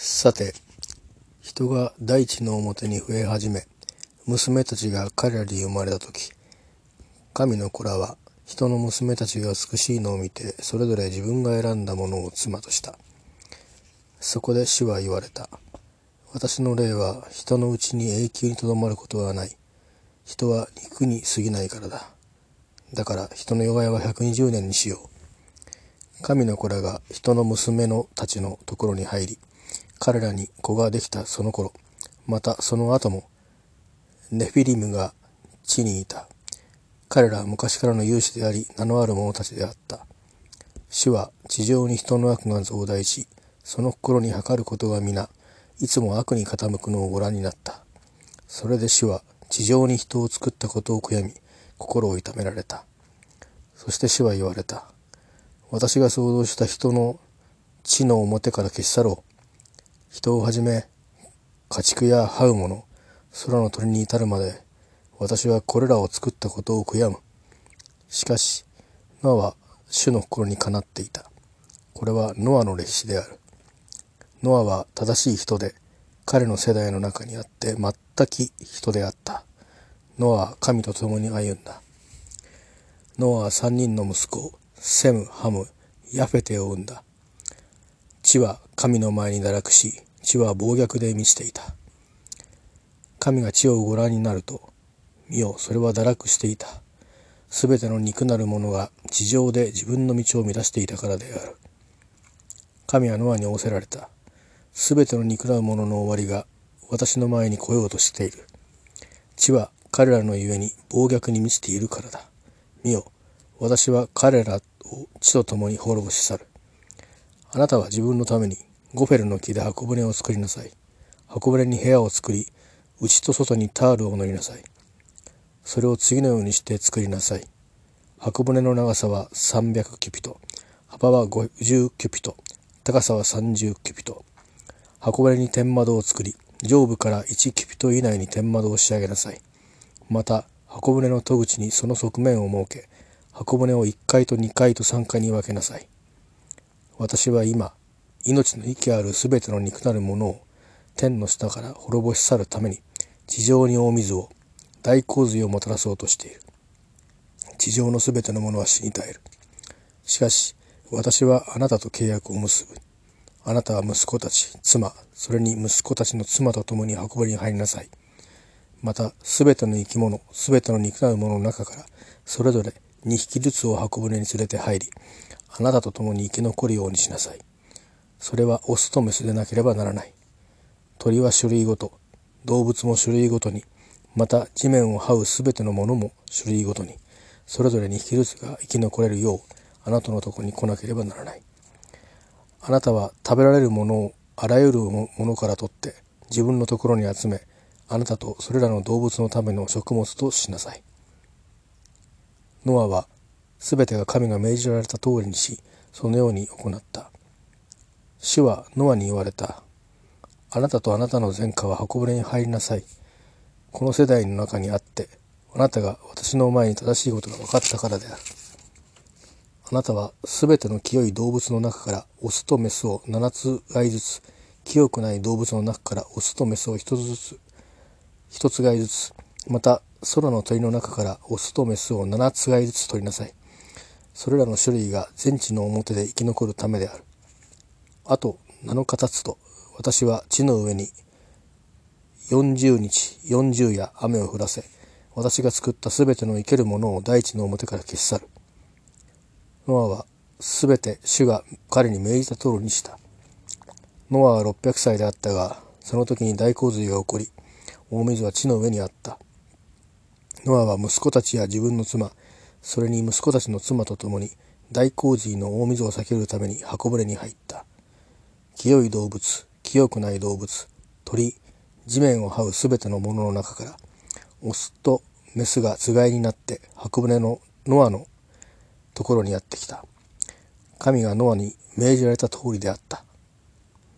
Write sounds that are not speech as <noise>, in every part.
さて、人が大地の表に増え始め、娘たちが彼らに生まれた時、神の子らは人の娘たちが美しいのを見て、それぞれ自分が選んだものを妻とした。そこで主は言われた。私の霊は人のうちに永久にとどまることはない。人は肉に過ぎないからだ。だから人の弱いは120年にしよう。神の子らが人の娘のたちのところに入り、彼らに子ができたその頃、またその後も、ネフィリムが地にいた。彼らは昔からの勇士であり、名のある者たちであった。主は地上に人の悪が増大し、その心に測ることが皆、いつも悪に傾くのをご覧になった。それで主は地上に人を作ったことを悔やみ、心を痛められた。そして主は言われた。私が想像した人の地の表から消し去ろう。人をはじめ家畜や這うもの空の鳥に至るまで私はこれらを作ったことを悔やむ。しかしノアは主の心にかなっていた。これはノアの歴史である。ノアは正しい人で彼の世代の中にあって全く人であった。ノアは神と共に歩んだ。ノアは3人の息子セム、ハム、ヤフェテを生んだ。地は神の前に堕落し、地は暴虐で満ちていた。神が地をご覧になると、見よ、それは堕落していた。すべての肉なるものが地上で自分の道を乱していたからである。神はノアに仰せられた。すべての肉なるものの終わりが私の前に来ようとしている。地は彼らのゆえに暴虐に満ちているからだ。見よ、私は彼らを地と共に滅ぼし去る。あなたは自分のためにゴフェルの木で箱舟を作りなさい。箱舟に部屋を作り、内と外にタールを塗りなさい。それを次のようにして作りなさい。箱舟の長さは300キュピト、幅は50キュピト、高さは30キュピト。箱舟に天窓を作り、上部から1キュピト以内に天窓を仕上げなさい。また、箱舟の戸口にその側面を設け、箱舟を1階と2階と3階に分けなさい。私は今、命の息あるすべての肉なるものを天の下から滅ぼし去るために、地上に大水を、大洪水をもたらそうとしている。地上のすべてのものは死に絶える。しかし、私はあなたと契約を結ぶ。あなたは息子たち、妻、それに息子たちの妻と共に運びに入りなさい。また、すべての生き物、すべての肉なるものの中から、それぞれ2匹ずつを箱舟に連れて入り、あなたと共に生き残るようにしなさい。それはオスとメスでなければならない。鳥は種類ごと、動物も種類ごとに、また地面を這うすべてのものも種類ごとに、それぞれ2匹ずつが生き残れるよう、あなたのとこに来なければならない。あなたは食べられるものをあらゆるものから取って自分のところに集め、あなたとそれらの動物のための食物としなさい。ノアはすべてが神が命じられた通りにし、そのように行った。主はノアに言われた。あなたとあなたの前科は箱舟に入りなさい。この世代の中にあって、あなたが私の前に正しいことが分かったからである。あなたはすべての清い動物の中からオスとメスを7つ飼いずつ、清くない動物の中からオスとメスを1つずつ、1つ飼いずつ、また空の鳥の中からオスとメスを7つ飼いずつ取りなさい。それらの種類が全地の表で生き残るためである。あと7日経つと私は地の上に40日40夜雨を降らせ私が作ったすべての生けるものを大地の表から消し去る。ノアはすべて主が彼に命じた通りにした。ノアは600歳であったが、その時に大洪水が起こり、大水は地の上にあった。ノアは息子たちや自分の妻、それに息子たちの妻と共に大洪水の大水を避けるために箱舟に入った。清い動物、清くない動物、鳥、地面を這うすべてのものの中から、オスとメスがつがいになって箱舟のノアのところにやってきた。神がノアに命じられた通りであった。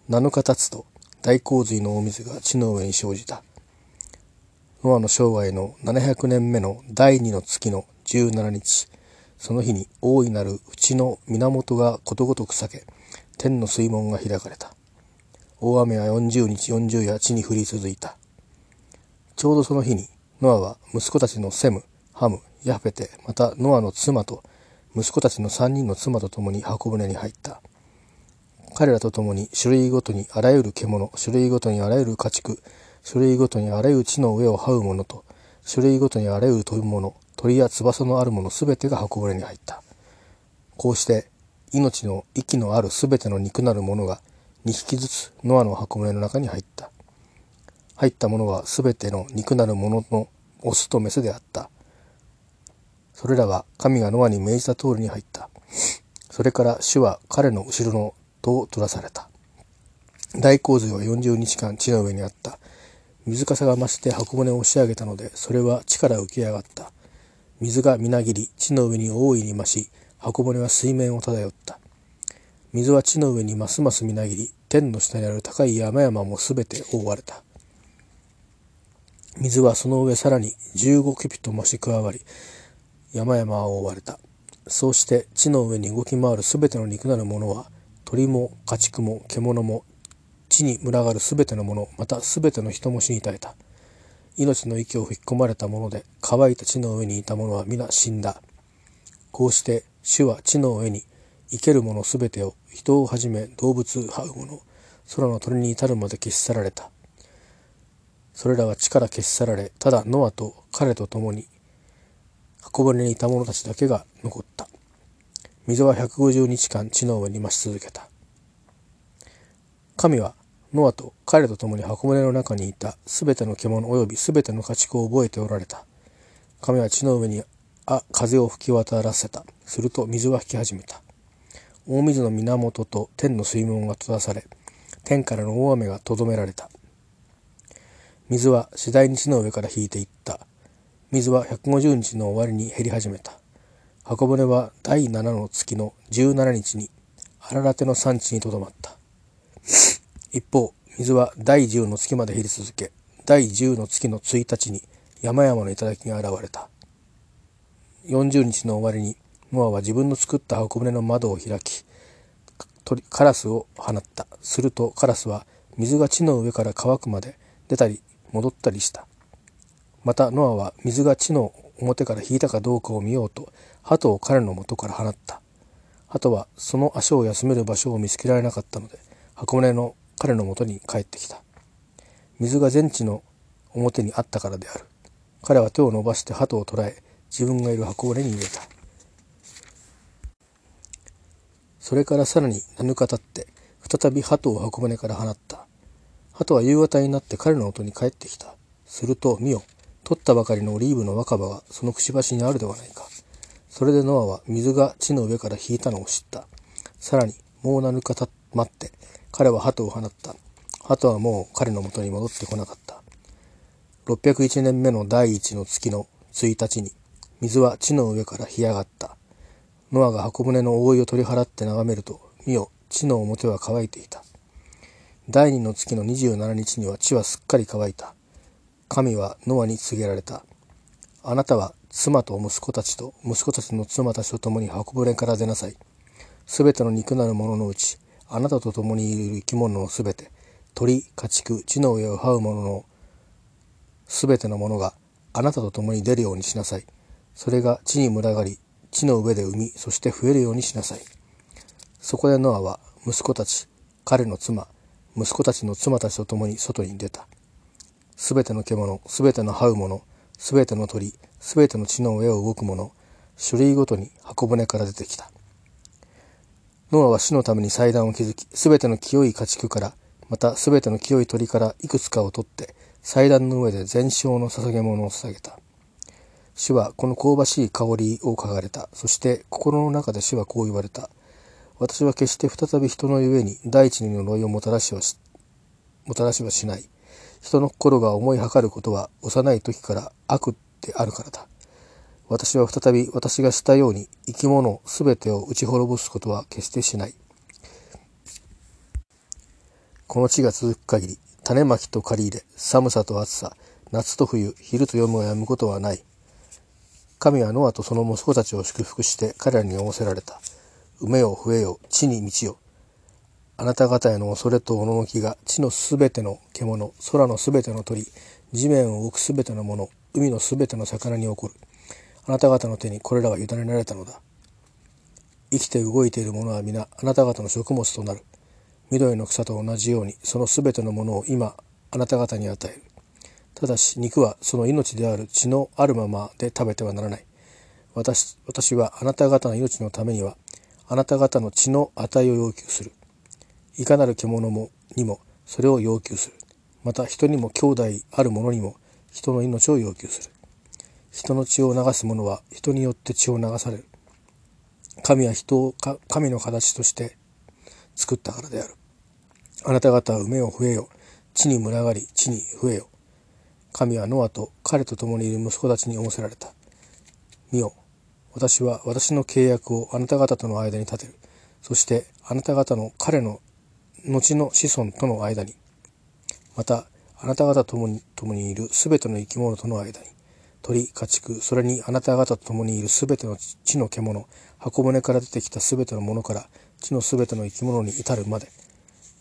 7日経つと大洪水の大水が地の上に生じた。ノアの生涯の700年目の第2の月の17日、その日に大いなる内の源がことごとく裂け、天の水門が開かれた。大雨は40日40夜地に降り続いた。ちょうどその日に、ノアは息子たちのセム、ハム、ヤフェテ、またノアの妻と息子たちの3人の妻と共に箱舟に入った。彼らと共に種類ごとにあらゆる獣、種類ごとにあらゆる家畜、種類ごとにあらゆる地の上を這うものと、種類ごとにあらゆる飛ぶもの、鳥や翼のあるものすべてが箱舟に入った。こうして命の息のあるすべての肉なるものが2匹ずつノアの箱舟の中に入った。入ったものはすべての肉なるもののオスとメスであった。それらは神がノアに命じた通りに入った。それから主は彼の後ろの戸を取らされた。大洪水は40日間地の上にあった。水かさが増して箱舟を押し上げたので、それは地から浮き上がった。水がみなぎり、地の上に大いに増し、箱舟は水面を漂った。水は地の上にますますみなぎり、天の下にある高い山々もすべて覆われた。水はその上さらに15キュピット増し加わり、山々は覆われた。そうして地の上に動き回るすべての肉なるものは、鳥も家畜も獣も地に群がるすべてのもの、またすべての人も死に絶えた。命の息を吹き込まれたもので、乾いた地の上にいた者は皆死んだ。こうして主は地の上に生けるものすべてを人をはじめ動物這う者空の鳥に至るまで消し去られた。それらは地から消し去られただノアと彼と共に箱舟にいた者たちだけが残った。水は150日間地の上に増し続けた。神はノアと彼と共に箱舟の中にいたすべての獣及びすべての家畜を覚えておられた。神は地の上にあ風を吹き渡らせた。すると水は引き始めた。大水の源と天の水門が閉ざされ天からの大雨がとどめられた。水は次第に地の上から引いていった。水は150日の終わりに減り始めた。箱舟は第7の月の17日に荒ラテの産地にとどまった。一方水は第10の月まで減り続け第10の月の1日に山々の頂が現れた。40日の終わりにノアは自分の作った箱舟の窓を開きカラスを放った。するとカラスは水が地の上から乾くまで出たり戻ったりした。またノアは水が地の表から引いたかどうかを見ようと鳩を彼の元から放った。鳩はその足を休める場所を見つけられなかったので箱舟の彼の元に帰ってきた。水が全地の表にあったからである。彼は手を伸ばして鳩を捕らえ自分がいる箱舟に入れた。それからさらに7日経って再び鳩を箱舟から放った。鳩は夕方になって彼の音に帰ってきた。すると見よ取ったばかりのオリーブの若葉がそのくちばしにあるではないか。それでノアは水が地の上から引いたのを知った。さらにもう7日た待って彼は鳩を放った鳩はもう彼のもとに戻ってこなかった601年目の第一の月の1日に水は地の上から干上がった。ノアが箱舟の覆いを取り払って眺めると、見よ、地の表は乾いていた。第二の月の27日には地はすっかり乾いた。神はノアに告げられた。あなたは妻と息子たちと息子たちの妻たちと共に箱舟から出なさい。すべての肉なるもののうち、あなたと共にいる生き物のすべて、鳥、家畜、地の上を這う者のすべてのものがあなたと共に出るようにしなさい。それが地に群がり、地の上で産み、そして増えるようにしなさい。そこでノアは息子たち、彼の妻、息子たちの妻たちと共に外に出た。すべての獣、すべての這う者、すべての鳥、すべての地の上を動く者、種類ごとに箱舟から出てきた。ノアは死のために祭壇を築き、すべての清い家畜から、またすべての清い鳥からいくつかを取って、祭壇の上で全焼の捧げ物を捧げた。主はこの香ばしい香りを嗅がれた。そして心の中で主はこう言われた。私は決して再び人のゆえに大地に呪いをもたらしはし、もたらしはしない。人の心が思いはかることは幼い時から悪であるからだ。私は再び私がしたように生き物すべてを打ち滅ぼすことは決してしない。この地が続く限り、種まきと借り入れ、寒さと暑さ、夏と冬、昼と夜もやむことはない。神はノアとその息子たちを祝福して彼らに仰せられた。埋めよ、増えよ、地に道よ。あなた方への恐れとおののきが地のすべての獣空のすべての鳥地面を動くすべてのもの海のすべての魚に起こるあなた方の手にこれらは委ねられたのだ。生きて動いているものは皆あなた方の食物となる。緑の草と同じようにそのすべてのものを今あなた方に与える。ただし肉はその命である血のあるままで食べてはならない。私私はあなた方の命のためにはあなた方の血の値を要求する。いかなる獣もにもそれを要求する。また人にも兄弟ある者にも人の命を要求する。人の血を流す者は人によって血を流される。神は人を神の形として作ったからである。あなた方は梅を増えよ地に群がり地に増えよ神はノアと彼と共にいる息子たちに仰せられた。見よ。私は私の契約をあなた方との間に立てる。そしてあなた方の彼の後の子孫との間に。またあなた方と共に共にいるすべての生き物との間に。鳥家畜それにあなた方と共にいるすべての地の獣箱舟から出てきたすべてのものから地のすべての生き物に至るまで。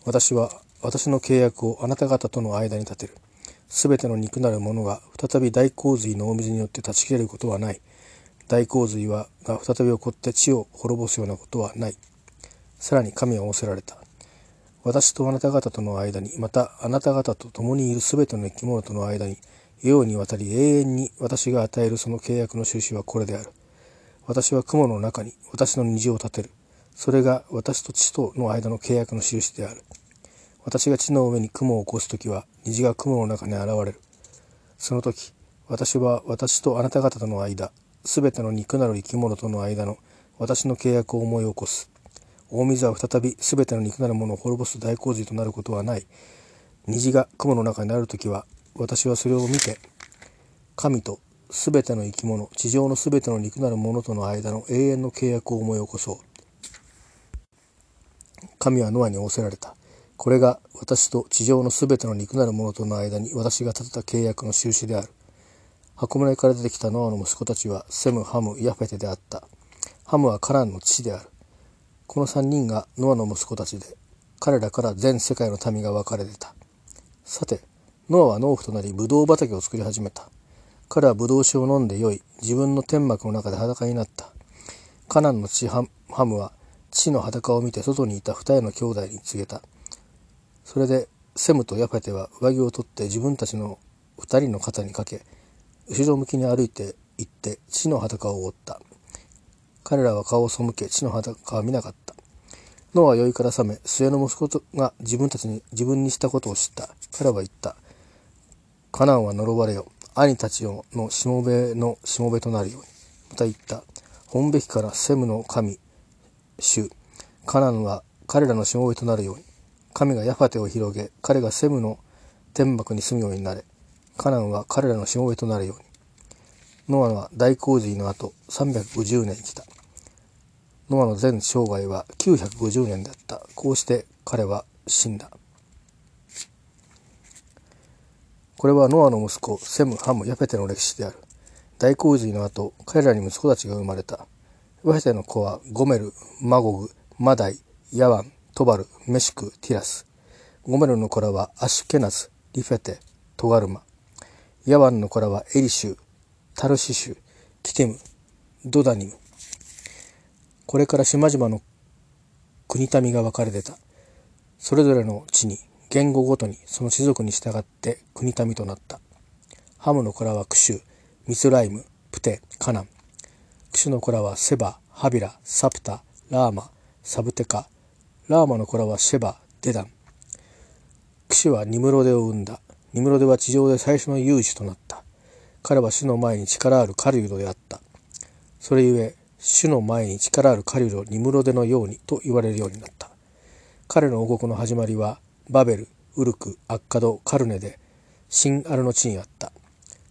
私は私の契約をあなた方との間に立てる。すべての肉なるものが再び大洪水の大水によって断ち切れることはない。大洪水はが再び起こって地を滅ぼすようなことはない。さらに神は仰せられた。私とあなた方との間にまたあなた方と共にいるすべての生き物との間に世にわたり永遠に私が与えるその契約の印はこれである。私は雲の中に私の虹を立てる。それが私と地との間の契約の印である。私が地の上に雲を起こす時は虹が雲の中に現れる。その時私は私とあなた方との間すべての肉なる生き物との間の私の契約を思い起こす。大水は再び全ての肉なるものを滅ぼす大洪水となることはない。虹が雲の中になる時は私はそれを見て神と全ての生き物地上の全ての肉なるものとの間の永遠の契約を思い起こそう。神はノアに仰せられた。これが私と地上の全ての肉なるものとの間に私が立てた契約の印である。箱舟から出てきたノアの息子たちはセム、ハム、ヤフェテであった。ハムはカランの父である。この3人がノアの息子たちで彼らから全世界の民が分かれてた。さてノアは農夫となりブドウ畑を作り始めた彼はブドウ酒を飲んでよい自分の天幕の中で裸になったカナンの父ハムは父の裸を見て外にいた二人の兄弟に告げたそれでセムとヤフェテは上着を取って自分たちの二人の肩にかけ後ろ向きに歩いて行って父の裸を覆った彼らは顔を背け地の裸は見なかった。ノアは酔いから覚め、末の息子が自分たちに自分にしたことを知った。彼は言った。カナンは呪われよ。兄たちのしもべのしもべとなるように。また言った。本べきからセムの神、主。カナンは彼らのしもべとなるように。神がヤファテを広げ、彼がセムの天幕に住むようになれ。カナンは彼らのしもべとなるように。ノアは大洪水の後350年生きた。ノアの全生涯は950年だった。こうして彼は死んだ。これはノアの息子、セム、ハム、ヤペテの歴史である。大洪水の後、彼らに息子たちが生まれた。ヤペテの子はゴメル、マゴグ、マダイ、ヤワン、トバル、メシク、ティラス。ゴメルの子らはアシュケナズ、リフェテ、トガルマ。ヤワンの子らはエリシュ、タルシシュ、キテム、ドダニム。これから島々の国民が分かれてた。それぞれの地に言語ごとにその種族に従って国民となった。ハムの子らはクシュ、ミスライム、プテ、カナン。クシュの子らはセバ、ハビラ、サプタ、ラーマ、サブテカ。ラーマの子らはシェバ、デダン。クシュはニムロデを生んだ。ニムロデは地上で最初の勇士となった。彼は主の前に力ある狩人であった。それゆえ、主の前に力ある狩人ニムロデのようにと言われるようになった。彼の王国の始まりはバベル、ウルク、アッカド、カルネでシンアルの地にあった。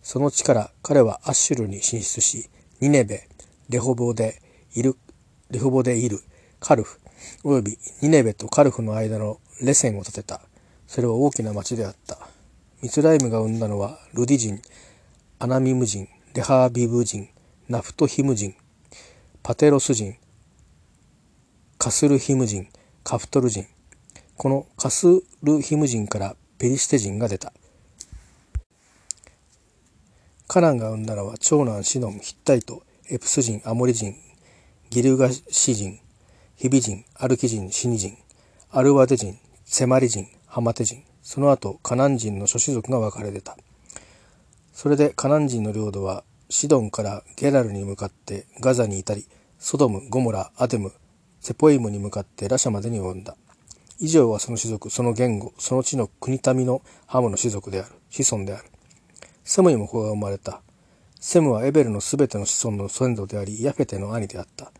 その地から彼はアッシュルに進出し、ニネベ、レホボでいる、レホボでいるカルフ、およびニネベとカルフの間のレセンを建てた。それは大きな町であった。ミツライムが生んだのはルディ人、アナミム人、レハービブ人、ナフトヒム人、パテロス人、カスルヒム人、カフトル人、このカスルヒム人からペリシテ人が出た。カナンが生んだのは長男シノン、ヒッタイト、エプス人、アモリ人、ギルガシ人、ヒビ人、アルキ人、シニ人、アルワデ人、セマリ人、ハマテ人、その後カナン人の諸子族が分かれ出た。それでカナン人の領土はシドンからゲラルに向かってガザに至り、ソドム、ゴモラ、アデム、セポイムに向かってラシャまでに及んだ。以上はその種族、その言語、その地の国民のハムの種族である、子孫である。セムにも子が生まれた。セムはエベルのすべての子孫の先祖であり、ヤフェテの兄であった。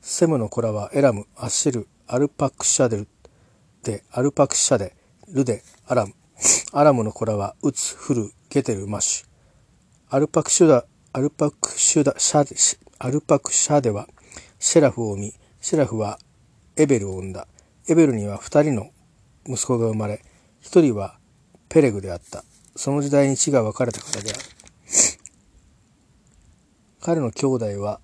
セムの子らはエラム、アッシェル、アルパクシャデル、で、アルパクシャデ、ルデ、アラム。<laughs> アラムの子らは、ウツ、フル、ゲテル、マシュ。アルパクシュダ、アルパクシュダ、シャデ、アルパクシャデは、シェラフを生み、シェラフはエベルを生んだ。エベルには二人の息子が生まれ、一人はペレグであった。その時代に血が分かれた方である。彼の兄弟は、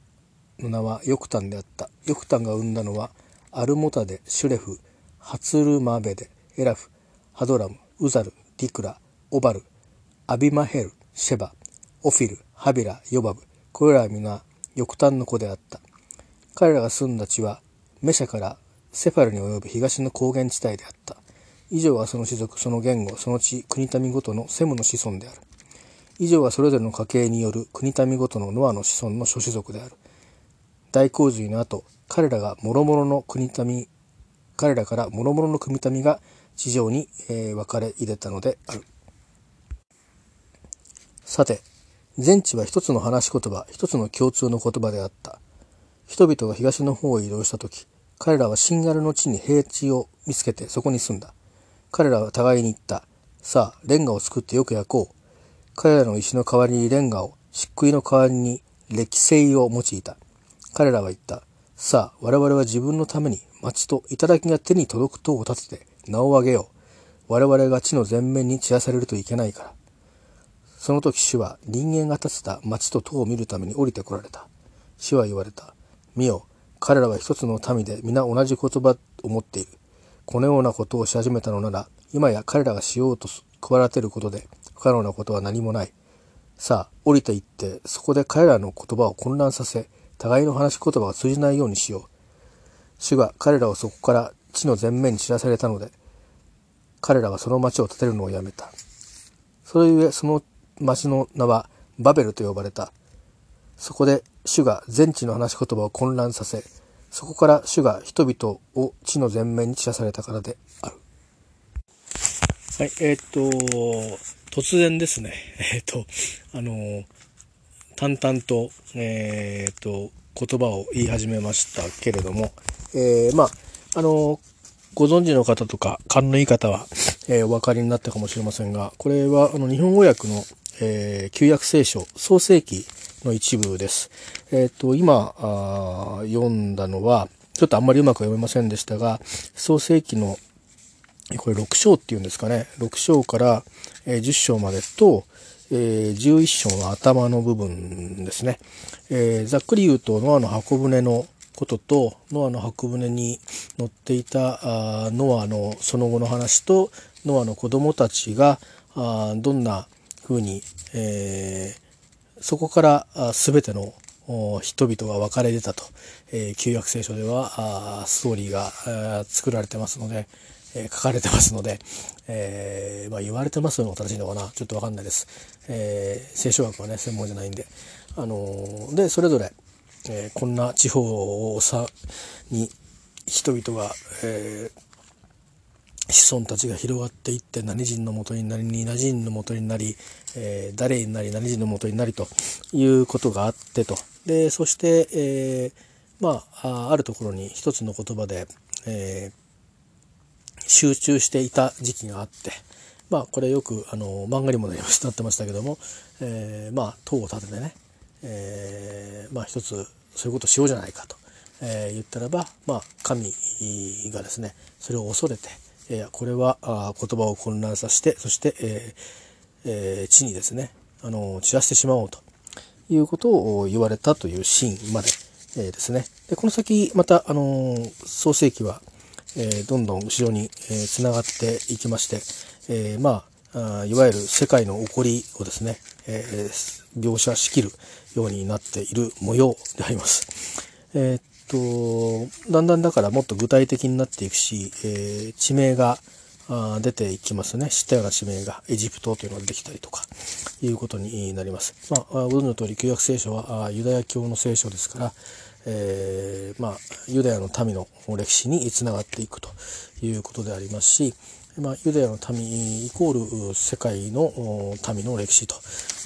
の名はヨクタンであった。ヨクタンが生んだのは、アルモタデ、シュレフ、ハツルマベデ、エラフ、ハドラム、ウザル、ディクラ、オバル、アビマヘル、シェバ、オフィル、ハビラ、ヨバブ、これらは皆、翼端の子であった。彼らが住んだ地は、メシャからセファルに及ぶ東の高原地帯であった。以上はその種族、その言語、その地、国民ごとのセムの子孫である。以上はそれぞれの家系による国民ごとのノアの子孫の諸種族である。大洪水の後、彼らが諸々の国民彼らから諸々の組民が地上に、えー、分かれ入れたのである。さて、全地は一つの話し言葉、一つの共通の言葉であった。人々が東の方へ移動した時、彼らはシンガルの地に平地を見つけてそこに住んだ。彼らは互いに言った。さあ、レンガを作ってよく焼こう。彼らの石の代わりにレンガを、漆喰の代わりに歴製を用いた。彼らは言った。さあ、我々は自分のために町と頂が手に届く塔を立てて名を上げよう。我々が地の前面に散らされるといけないから。その時主は人間が立てた町と塔を見るために降りてこられた。主は言われた。見よ、彼らは一つの民で皆同じ言葉を持っている。このようなことをし始めたのなら、今や彼らがしようと企てることで不可能なことは何もない。さあ、降りて行って、そこで彼らの言葉を混乱させ、互いの話し言葉が通じないようにしよう。主が彼らをそこから地の前面に知らされたので、彼らはその町を建てるのをやめた。それゆえその町の名はバベルと呼ばれた。そこで主が全地の話し言葉を混乱させ、そこから主が人々を地の前面に散らされたからである。はい、えー、っと、突然ですね、<laughs> えー、っと、あの、淡々と、えー、っと、言葉を言い始めましたけれども、えー、まあ、あの、ご存知の方とか、勘のいい方は、えー、お分かりになったかもしれませんが、これは、あの、日本語訳の、えー、旧約聖書、創世記の一部です。えっ、ー、と、今、読んだのは、ちょっとあんまりうまく読めませんでしたが、創世記の、これ6章っていうんですかね、6章から、え、10章までと、えー、11章の頭の部分ですね。えー、ざっくり言うと、ノアの箱舟のこととノアの箱舟に乗っていたあノアのその後の話とノアの子供たちがあどんなふうに、えー、そこから全ての人々が分かれ出たと、えー、旧約聖書ではストーリーが作られてますので、えー、書かれてますので、えー、まあ、言われてますのが正しいのかな。ちょっと分かんないです、え聖書学はね専門じゃないんで。あのでそれぞれえ、こんな地方をさに人々が、えー、子孫たちが広がっていって何人のもとになり何人のもとになり、えー、誰になり何人のもとになりということがあってとでそして、えまああるところに一つの言葉で、え集中していた時期があって。まあこれよくあの漫画にもなりましたってましたけども、えー、まあ塔を建ててね、えー、まあ一つそういうことしようじゃないかと、えー、言ったらば、まあ、神がですねそれを恐れて、えー、これはあ言葉を混乱させてそして、えーえー、地にですねあの散らしてしまおうということを言われたというシーンまで、えー、ですねでこの先また、あの創世記は、えどんどん後ろにつな、がっていきまして、えまあいわゆる世界の起こりをですね、え描写しきるようになっている模様であります。えー、とだんだんだからもっと具体的になっていくし、え地名があ出ていきますね知ったような地名がエジプトというのができたりとかいうことになります。まあ、ご存知の通り旧約聖書はユダヤ教の聖書ですから、えー、まあ、ユダヤの民の歴史につながっていくということでありますし、まあ、ユダヤの民イコール世界の民の歴史と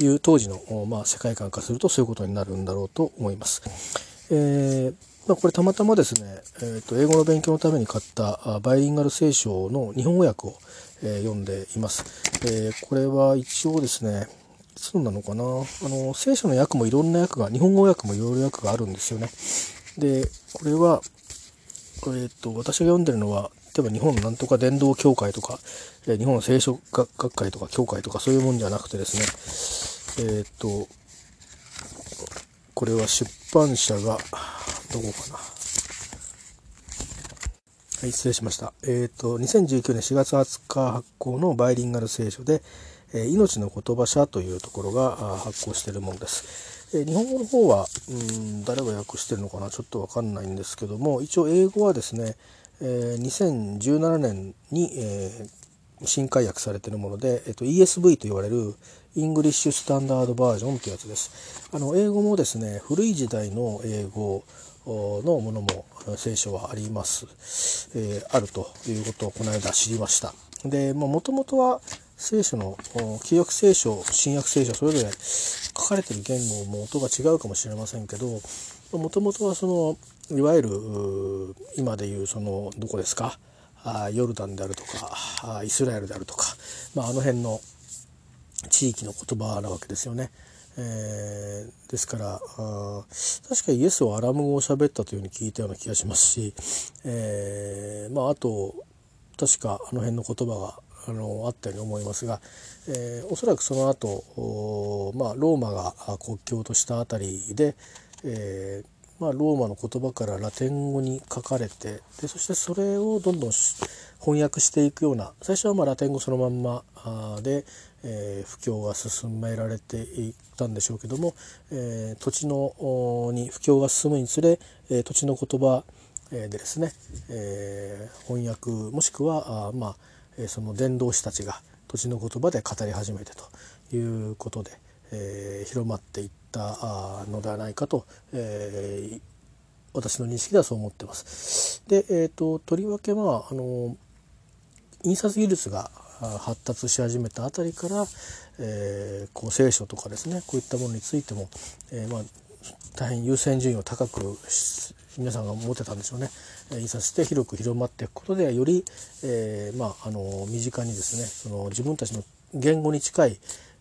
いう当時の、まあ、世界観化するとそういうことになるんだろうと思います。えーまあ、これたまたまですね、えー、と英語の勉強のために買ったバイリンガル聖書の日本語訳を、え、読んでいます。えー、これは一応ですね、いつなのかなあの聖書の訳もいろんな訳が日本語訳もいろいろ訳があるんですよね。でこれは、えーと、私が読んでるのは例えば日本なんとか伝道協会とか、え、日本聖書学会とか協会とかそういうもんじゃなくてですねえっ、ー、とこれは出版社がどこかな。はい、失礼しました。えっ、ー、と、2019年4月20日発行のバイリンガル聖書で、えー、命の言葉社というところが発行しているものです。えー、日本語の方は、うん、誰が訳してるのかな？ちょっとわかんないんですけども、一応英語はですね、え、2017年に、えー、新解訳されているもので、えーと、ESV と言われるイングリッシュスタンダードバージョンというやつです。あの英語もですね古い時代の英語のものも聖書はあります、えー、あるということをこの間知りました。でもともとは聖書の旧約聖書新約聖書それぞれ書かれてる言語も音が違うかもしれませんけどもともとはそのいわゆる今でいうそのどこですか？あヨルダンであるとかイスラエルであるとか、まあ、あの辺の地域の言葉なわけですよね。えー、ですからあ確かイエスはアラム語を喋ったというふうに聞いたような気がしますし、えー、まあ、あと確かあの辺の言葉があのあったように思いますが、えー、おそらくその後、まあローマが国境としたあたりで、えー、まあ、ローマの言葉からラテン語に書かれてでそしてそれをどんどん翻訳していくような最初はまラテン語そのまんまで、えー、布教が進められていったんでしょうけども、えー、土地のに布教が進むにつれ、えー、土地の言葉でですね、え翻訳もしくはあまあその伝道師たちが土地の言葉で語り始めてということで、え広まっていったのではないかと、え私の認識ではそう思ってます。で、えーと、とりわけまああの印刷技術が発達し始めたあたりから、えー、こう聖書とかですねこういったものについても、えー、まあ、大変優先順位を高く皆さんが持ってたんでしょうね印刷して広く広まっていくことでより、えー、まあ、あの身近にですねその自分たちの言語に近い、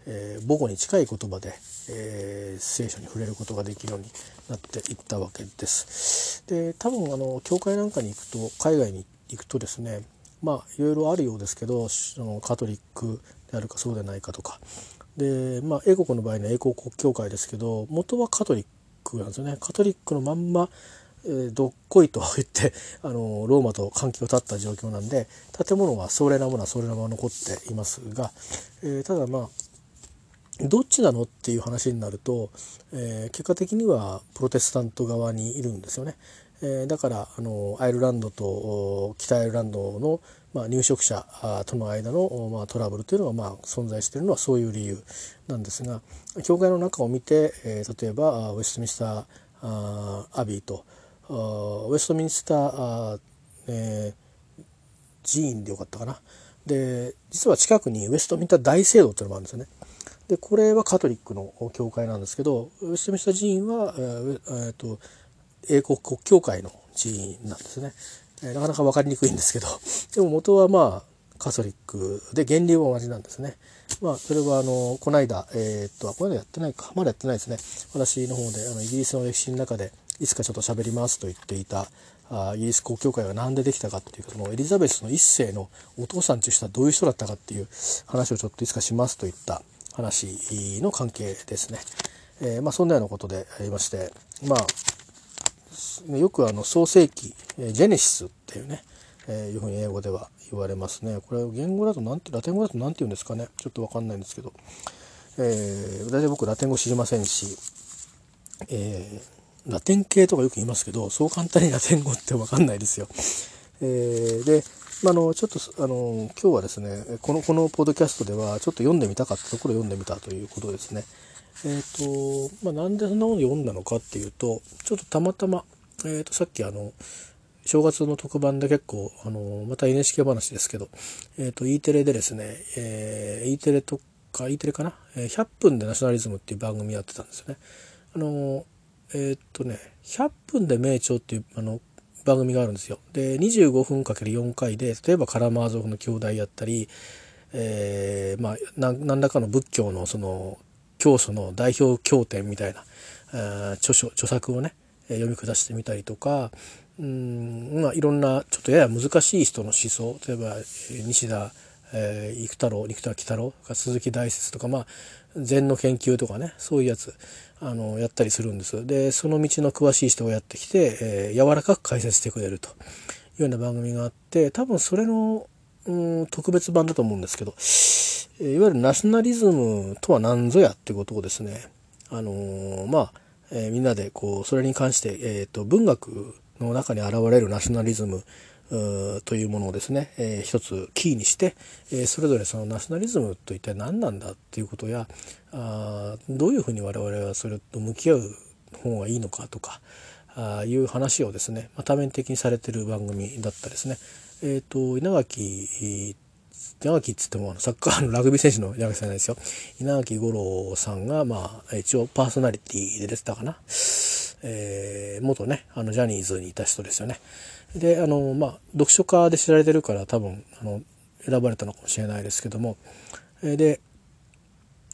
え母語に近い言葉で、え聖書に触れることができるようになっていったわけです。で多分あの教会なんかに行くと海外に行くとですねまあいろいろあるようですけどカトリックであるかそうでないかとかでまあ英国の場合の英国国教会ですけど元はカトリックなんですよねカトリックのまんま、えー、どっこいと言ってあのローマと関係を断った状況なんで建物は壮麗なものは壮麗なまま残っていますが、えー、ただまあどっちなのっていう話になると、えー、結果的にはプロテスタント側にいるんですよね。えー、だからあのアイルランドと北アイルランドの、まあ、入植者との間の、まあ、トラブルというのが、まあ、存在しているのはそういう理由なんですが教会の中を見て、えー、例えばウェストミンスターあアビーとウェストミンスター、えー、寺院でよかったかなで実は近くにウェストミンスター大聖堂というのもあるんですよね。でこれはカトリックの教会なんですけどウェストミンスター寺院は、えーえーと英国国教会の寺院なんですね、え、なかなか分かりにくいんですけど <laughs> でも元はまあカトリックで原理は同じなんですね。まあそれはあのこの間えー、っとあこの間やってないかまだやってないですね。私の方であのイギリスの歴史の中でいつかちょっと喋りますと言っていたあイギリス国教会が何でできたかっていうそのエリザベスの一世のお父さんという人はどういう人だったかっていう話をちょっといつかしますといった話の関係ですね。えー、まあそんなようなことでありましてまあよくあの創世記ジェネシスっていうねえー、いうふうに英語では言われますね。これ言語だとなんてラテン語だと何て言うんですかねちょっと分かんないんですけど、えー、大体僕ラテン語知りませんし、えー、ラテン系とかよく言いますけどそう簡単にラテン語って分かんないですよ。えー、で、まあ、のちょっとあの今日はですねこのこのポッドキャストではちょっと読んでみたかったところを読んでみたということですね。えーとまあ、なんでそんなもの読んだのかっていうとちょっとたまたま、えー、とさっきあの正月の特番で結構あのまた NHK 話ですけど、えー、と E テレでですね、えー、E テレとか E テレかな「100分でナショナリズム」っていう番組やってたんですよね。あのえっ、とね「100分で名著」っていうあの番組があるんですよ。で25分かける4回で例えばカラマーゾフの兄弟やったり、えー、まあ何らかの仏教のその教祖の代表経典みたいな著書著作をね読み下してみたりとかうんまあいろんなちょっとやや難しい人の思想例えば西田、えー、太郎生田喜太郎鈴木大拙とかまあ禅の研究とかねそういうやつあのやったりするんですでその道の詳しい人がやってきて、えー、柔らかく解説してくれると。いうような番組があって多分それのうん特別版だと思うんですけど。いわゆるナショナリズムとは何ぞやってことをですね、あのー、まあ、えー、みんなでこう、それに関して、えっ、ー、と、文学の中に現れるナショナリズムというものをですね、えー、一つキーにして、えー、それぞれそのナショナリズムと一体何なんだっていうことや、あどういうふうに我々はそれと向き合う方がいいのかとか、あいう話をですね、まあ、多面的にされてる番組だったですね。えっ、ー、と、稲垣稲垣っつってもあのサッカー <laughs> のラグビー選手の稲垣さんですよ。稲垣吾郎さんが、まあ、一応パーソナリティで出てたかな。えー、元ね、あの、ジャニーズにいた人ですよね。で、あの、まあ、読書家で知られてるから多分、あの、選ばれたのかもしれないですけども、えで、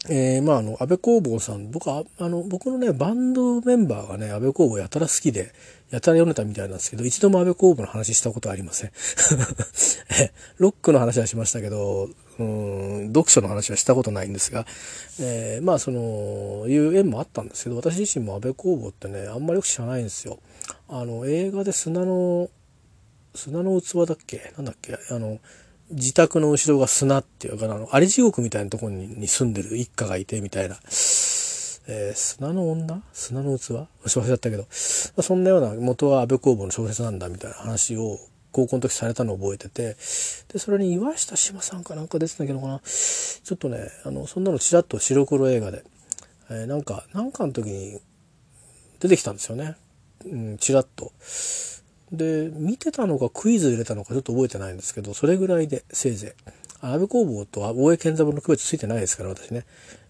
えー、まあ、あの、安倍工房さん、僕は、あの、僕のね、バンドメンバーがね、安倍工房やたら好きで、やたら読んでたみたいなんですけど、一度も安倍工房の話したことはありません。<laughs> ロックの話はしましたけど、うん、読書の話はしたことないんですが、えー、まあ、その、いう縁もあったんですけど、私自身も安倍工房ってね、あんまりよく知らないんですよ。あの、映画で砂の、砂の器だっけ？なんだっけ？あの、自宅の後ろが砂っていうか、あの、あり地獄みたいなところに住んでる一家がいてみたいな。えー、砂の女？砂の器？忘れちゃったけど、まあ、そんなような元は安倍公房の小説なんだみたいな話を高校の時されたのを覚えてて。でそれに岩下志麻さんかなんか出てたけどかな。ちょっとねあのそんなのちらっと白黒映画で、えー、なんかなんかの時に出てきたんですよね、うん、ちらっと。で見てたのかクイズ入れたのかちょっと覚えてないんですけどそれぐらいでせいぜい。安倍工房と大江健三郎の区別ついてないですから私ね、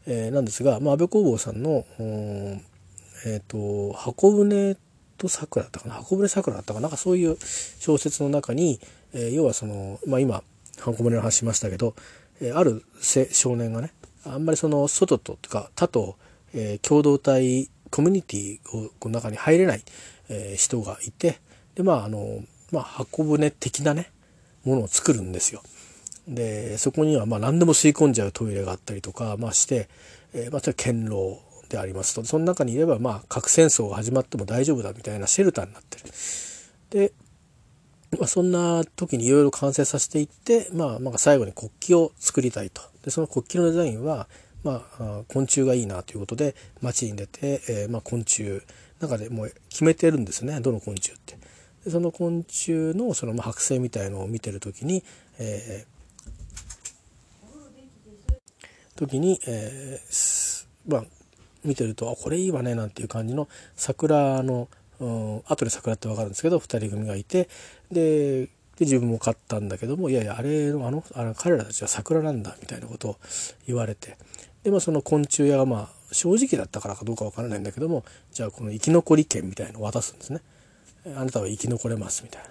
えー、なんですが、まあ、安倍工房さんのえっ、ー、と箱舟と桜だったかな？箱舟桜だったかな？なんかそういう小説の中に、えー、要はその、まあ、今箱舟の話しましたけど、えー、ある少年がねあんまりその外ととか他と、えー、共同体コミュニティの中に入れない、えー、人がいてでまああの、まあ、箱舟的なねものを作るんですよ。でそこにはまあ何でも吸い込んじゃうトイレがあったりとか、まあ、して、えー、まあ、堅牢でありますとその中にいればまあ核戦争が始まっても大丈夫だみたいなシェルターになってる。で、まあ、そんな時にいろいろ完成させていって、まあ、まあ最後に国旗を作りたいと。でその国旗のデザインは、まあ、昆虫がいいなということで街に出て、えー、まあ昆虫中でもう決めてるんですねどの昆虫って。でその昆虫のその剥製みたいのを見てる時に、えー、時に、えー、まあ見てるとあこれいいわねなんていう感じの桜の、うん、後で桜って分かるんですけど2人組がいてで自分も買ったんだけどもいやいやあれのあのあの彼らたちは桜なんだみたいなことを言われてでまあその昆虫屋がまあ正直だったからかどうか分からないんだけどもじゃあこの生き残り券みたいのを渡すんですね。あなたは生き残れますみたいな。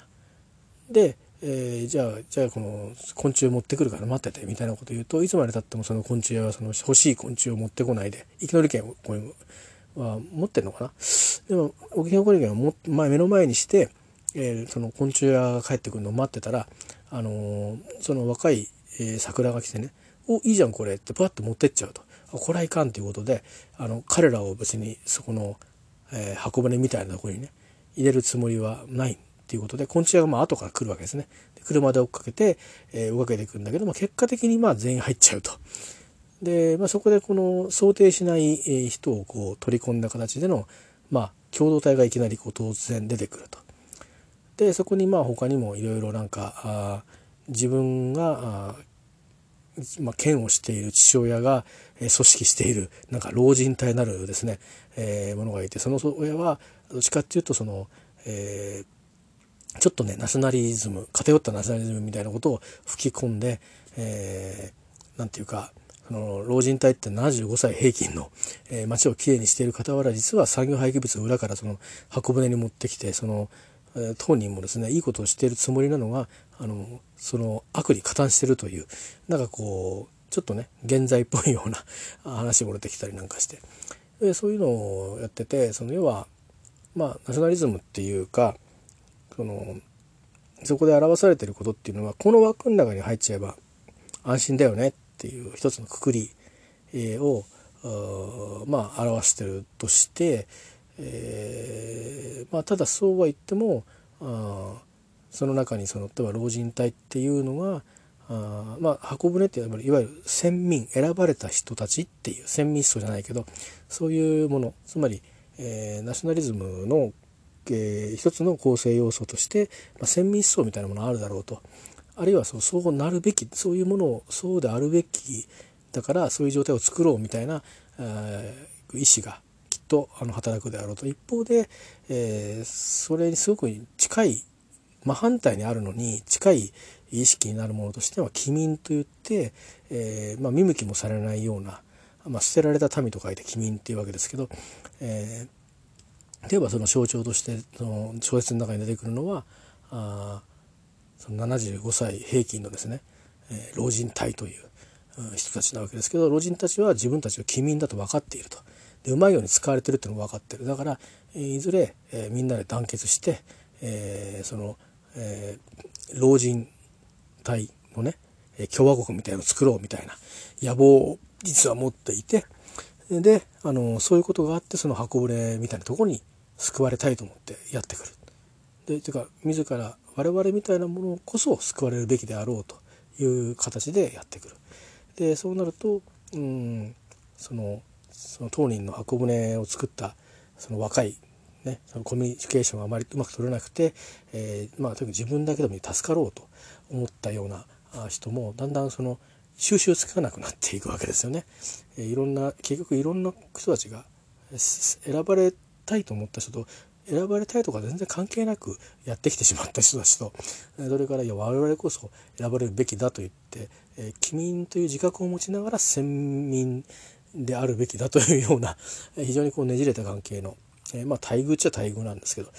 でえー、じゃあじゃあこの昆虫持ってくるから待っててみたいなこと言うといつまでたってもその昆虫はその欲しい昆虫を持ってこないで生き残り権をこうは持ってんのかな？でも生き残り権をも前目の前にして、えー、その昆虫屋が帰ってくるのを待ってたら、あのー、その若い、え、桜が来てね「おいいじゃんこれ」ってパッと持ってっちゃうと。これはいかんということであの彼らを別にそこの、え、箱舟みたいなところにね入れるつもりはないっていうことで昆虫がまあ後から来るわけですね。で車で追っかけて、えー、追っかけていくんだけども結果的にまあ全員入っちゃうと。で、まあ、そこでこの想定しない人をこう取り込んだ形での、まあ、共同体がいきなりこう突然出てくると。でそこにまあ他にもいろいろなんか自分がまあ、剣をしている父親が、組織しているなんか老人体なるですね、えー、ものがいてその親はどっちかっていうとその、えー、ちょっとねナショナリズム偏ったナショナリズムみたいなことを吹き込んで、えー、なんていうかその老人体って75歳平均の、えー、街をきれいにしている傍ら実は産業廃棄物を裏からその箱舟に持ってきてそのえ当人もですねいいことをしているつもりなのがあのその悪に加担してるというなんかこうちょっとね現在っぽいような話も出てきたりなんかして。でそういうのをやっててその要はまあナショナリズムっていうかそのそこで表されてることっていうのはこの枠の中に入っちゃえば安心だよねっていう一つのくくりをまあ表してるとして、えー、まあ、ただそうは言ってもあその中にその例えば老人隊っていうのがあまあ箱舟っていわゆる先民選ばれた人たちっていう先民思想じゃないけどそういうものつまり、えー、ナショナリズムの、えー、一つの構成要素として、まあ、先民思想みたいなものがあるだろうと。あるいはそうそうなるべきそういうものをそうであるべきだからそういう状態を作ろうみたいな、えー、意思がきっとあの働くであろうと。一方で、えー、それにすごく近い真反対にあるのに近い意識になるものとしては機民といって、えーまあ、見向きもされないような、まあ、捨てられた民と書いて機民っていうわけですけど、えー、例えばその象徴としてその小説の中に出てくるのはあその75歳平均のですね、えー、老人隊という人たちなわけですけど老人たちは自分たちは機民だと分かっていると。でうまいように使われてるっていうのも分かってる。だから、いずれ、えー、みんなで団結して、えー、その、えー、老人隊のね共和国みたいなのを作ろうみたいな野望を実は持っていてであのそういうことがあってその箱舟みたいなところに救われたいと思ってやってくる。でというか自ら我々みたいなものこそ救われるべきであろうという形でやってくる。でそうなるとうんそのその当人の箱舟を作ったその若いね、そのコミュニケーションがあまりうまく取れなくて、えー、まあ、とにかく自分だけでも助かろうと思ったような人もだんだんその収集つかなくなっていくわけですよね。えー、いろんな結局いろんな人たちが選ばれたいと思った人と選ばれたいとか全然関係なくやってきてしまった人たちと <laughs> それからいや我々こそ選ばれるべきだと言って、えー、民という自覚を持ちながら先民であるべきだというような <laughs> 非常にこうねじれた関係の、えー、まあ待遇っちゃ待遇なんですけど、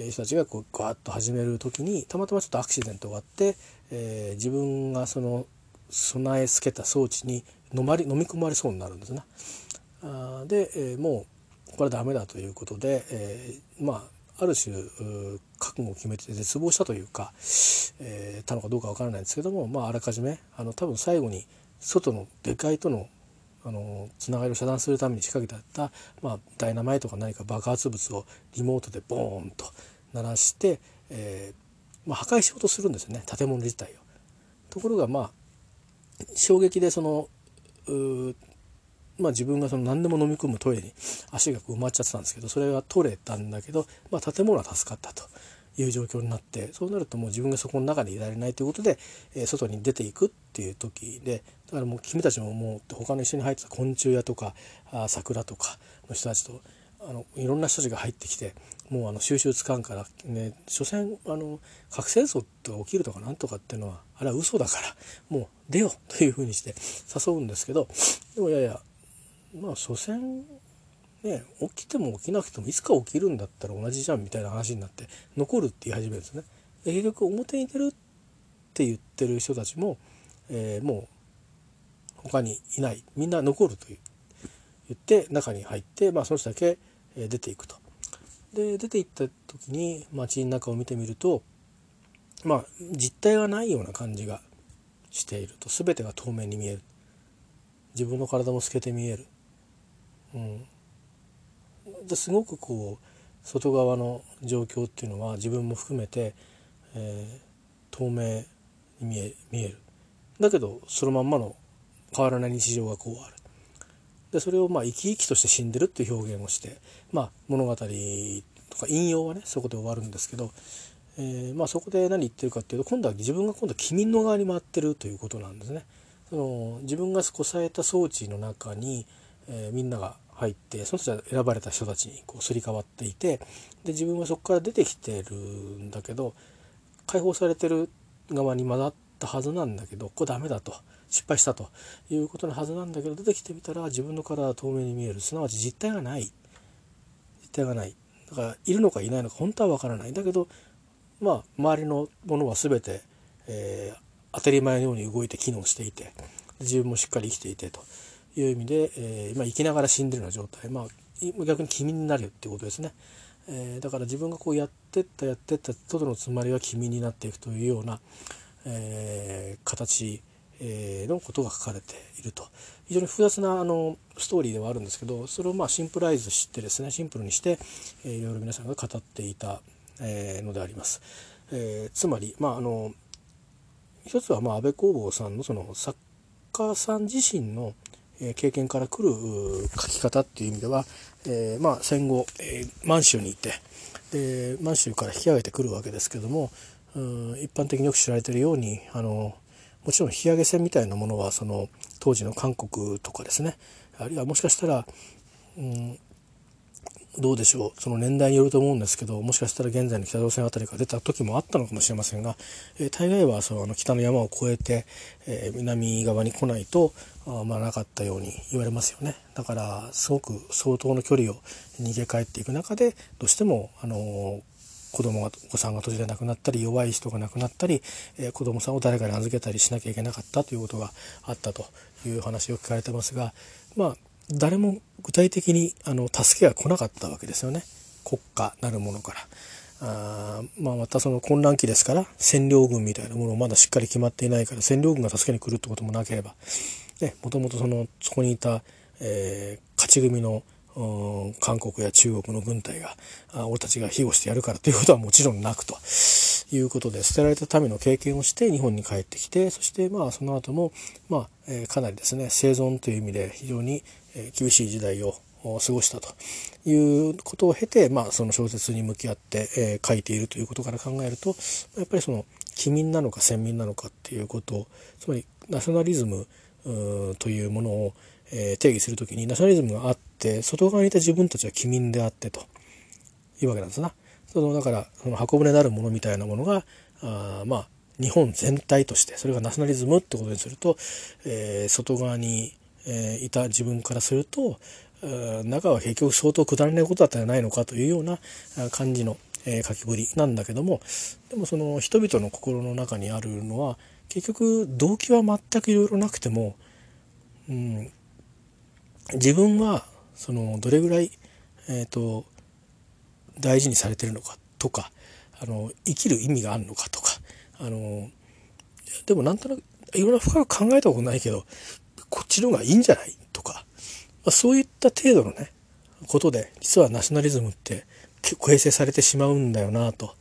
えー、人たちがこうガーッと始める時にたまたまちょっとアクシデントがあって、えー、自分がその備え付けた装置に飲まれ飲み込まれそうになるんですね。あで、えー、もうこれはダメだということで、えー、まあある種覚悟を決めて絶望したというか、えー、たのかどうかわからないんですけども、まあ、あらかじめあの多分最後に外の外界とのあのつながりを遮断するために仕掛けてあった、まあ、ダイナマイトか何か爆発物をリモートでボーンと鳴らして、えーまあ、破壊しようとするんですよね建物自体を。ところがまあ衝撃でそのまあ、自分がその何でも飲み込むトイレに足が埋まっちゃってたんですけどそれが取れたんだけど、まあ、建物は助かったという状況になってそうなるともう自分がそこの中にいられないということで、えー、外に出ていくっていう時でだからもう君たちももう他の一緒に入ってた昆虫屋とかあ桜とかの人たちとあのいろんな人たちが入ってきてもうあの収集つかんからね所詮あの核戦争って起きるとかなんとかっていうのはあれは嘘だからもう出よというふうにして誘うんですけどでもいやいやまあ所詮ね起きても起きなくてもいつか起きるんだったら同じじゃんみたいな話になって残るって言い始めるんですね。で結局表に出るって言ってる人たちも、えー、もう他にいない。みんな残るという。言って中に入って、まあ、その人だけ出ていくと。で出て行った時に街の中を見てみるとまあ実体がないような感じがしていると。全てが透明に見える。自分の体も透けて見える、うん、すごくこう外側の状況っていうのは自分も含めて、えー、透明に見え見える。だけどそのまんまの変わらない日常がこうある。でそれをまあ生き生きとして死んでるっていう表現をして、まあ、物語とか引用はねそこで終わるんですけど、えー、まあ、そこで何言ってるかっていうと今度は自分が今度は君の側に回ってるということなんですね。その自分がこさえた装置の中に、えー、みんなが入ってその人は選ばれた人たちにこうすり替わっていてで自分はそこから出てきてるんだけど解放されてる側に混ざったはずなんだけどこれダメだと失敗したということのはずなんだけど出てきてみたら自分の体は透明に見える。すなわち実体がない。実体がない。だからいるのかいないのか本当は分からない。だけどまあ周りのものは全て、えー、当たり前のように動いて機能していて自分もしっかり生きていてと。いう意味で、えーまあ、生きながら死んでるような状態、まあ、逆に君になるっていうことですね。えー、だから自分がこうやってったやってったとのつまりは君になっていくというような、えー、形、えー、のことが書かれていると非常に複雑なあのストーリーではあるんですけどそれをまあシンプライズしてですねシンプルにして、えー、いろいろ皆さんが語っていた、えー、のであります。えー、つまりまああの一つはまあ安倍公房さんのその作家さん自身の経験からくる書き方っていう意味では、え、まあ戦後、え、満州に行ってで満州から引き上げてくるわけですけども一般的によく知られているようにあのもちろん引き上げ船みたいなものはその当時の韓国とかですねあるいはもしかしたら、うん、どうでしょう？その年代によると思うんですけどもしかしたら現在の北朝鮮あたりから出た時もあったのかもしれませんが、えー、大概はそのあの北の山を越えて、えー、南側に来ないとあまあなかったように言われますよね。だからすごく相当の距離を逃げ帰っていく中でどうしてもあのー子供がお子さんが途中で亡くなったり弱い人が亡くなったり、えー、子供さんを誰かに預けたりしなきゃいけなかったということがあったという話を聞かれてますがまあ誰も具体的にあの助けが来なかったわけですよね国家なるものから。あまあ、またその混乱期ですから占領軍みたいなものをまだしっかり決まっていないから占領軍が助けに来るってこともなければもともとそのそこにいた、えー、勝ち組の韓国や中国の軍隊が俺たちが庇護してやるからということはもちろんなくということで捨てられた民の経験をして日本に帰ってきてそしてまあその後もまあ、えー、かなりですね生存という意味で非常に厳しい時代を過ごしたということを経て、まあ、その小説に向き合って、え、書いているということから考えるとやっぱりその機民なのか先民なのかっていうことつまりナショナリズムというものを、え、定義する時にナショナリズムがあって外側にいた自分たちは機民であってというわけなんですな。そのだからその箱舟なるものみたいなものがあまあ日本全体としてそれがナショナリズムってことにすると、えー、外側にえー、いた自分からすると中は結局相当くだらないことだったんじゃないのかというような感じの、えー、書きぶりなんだけどもでもその人々の心の中にあるのは結局動機は全くいろいろなくても、うん、自分はそのどれぐらい、えーと、大事にされてるのかとかあの生きる意味があるのかとかあのでもなんとなくいろんな深く考えたことないけどこっちの方がいいんじゃないとか、まあ、そういった程度のねことで実はナショナリズムって結構形成されてしまうんだよなと。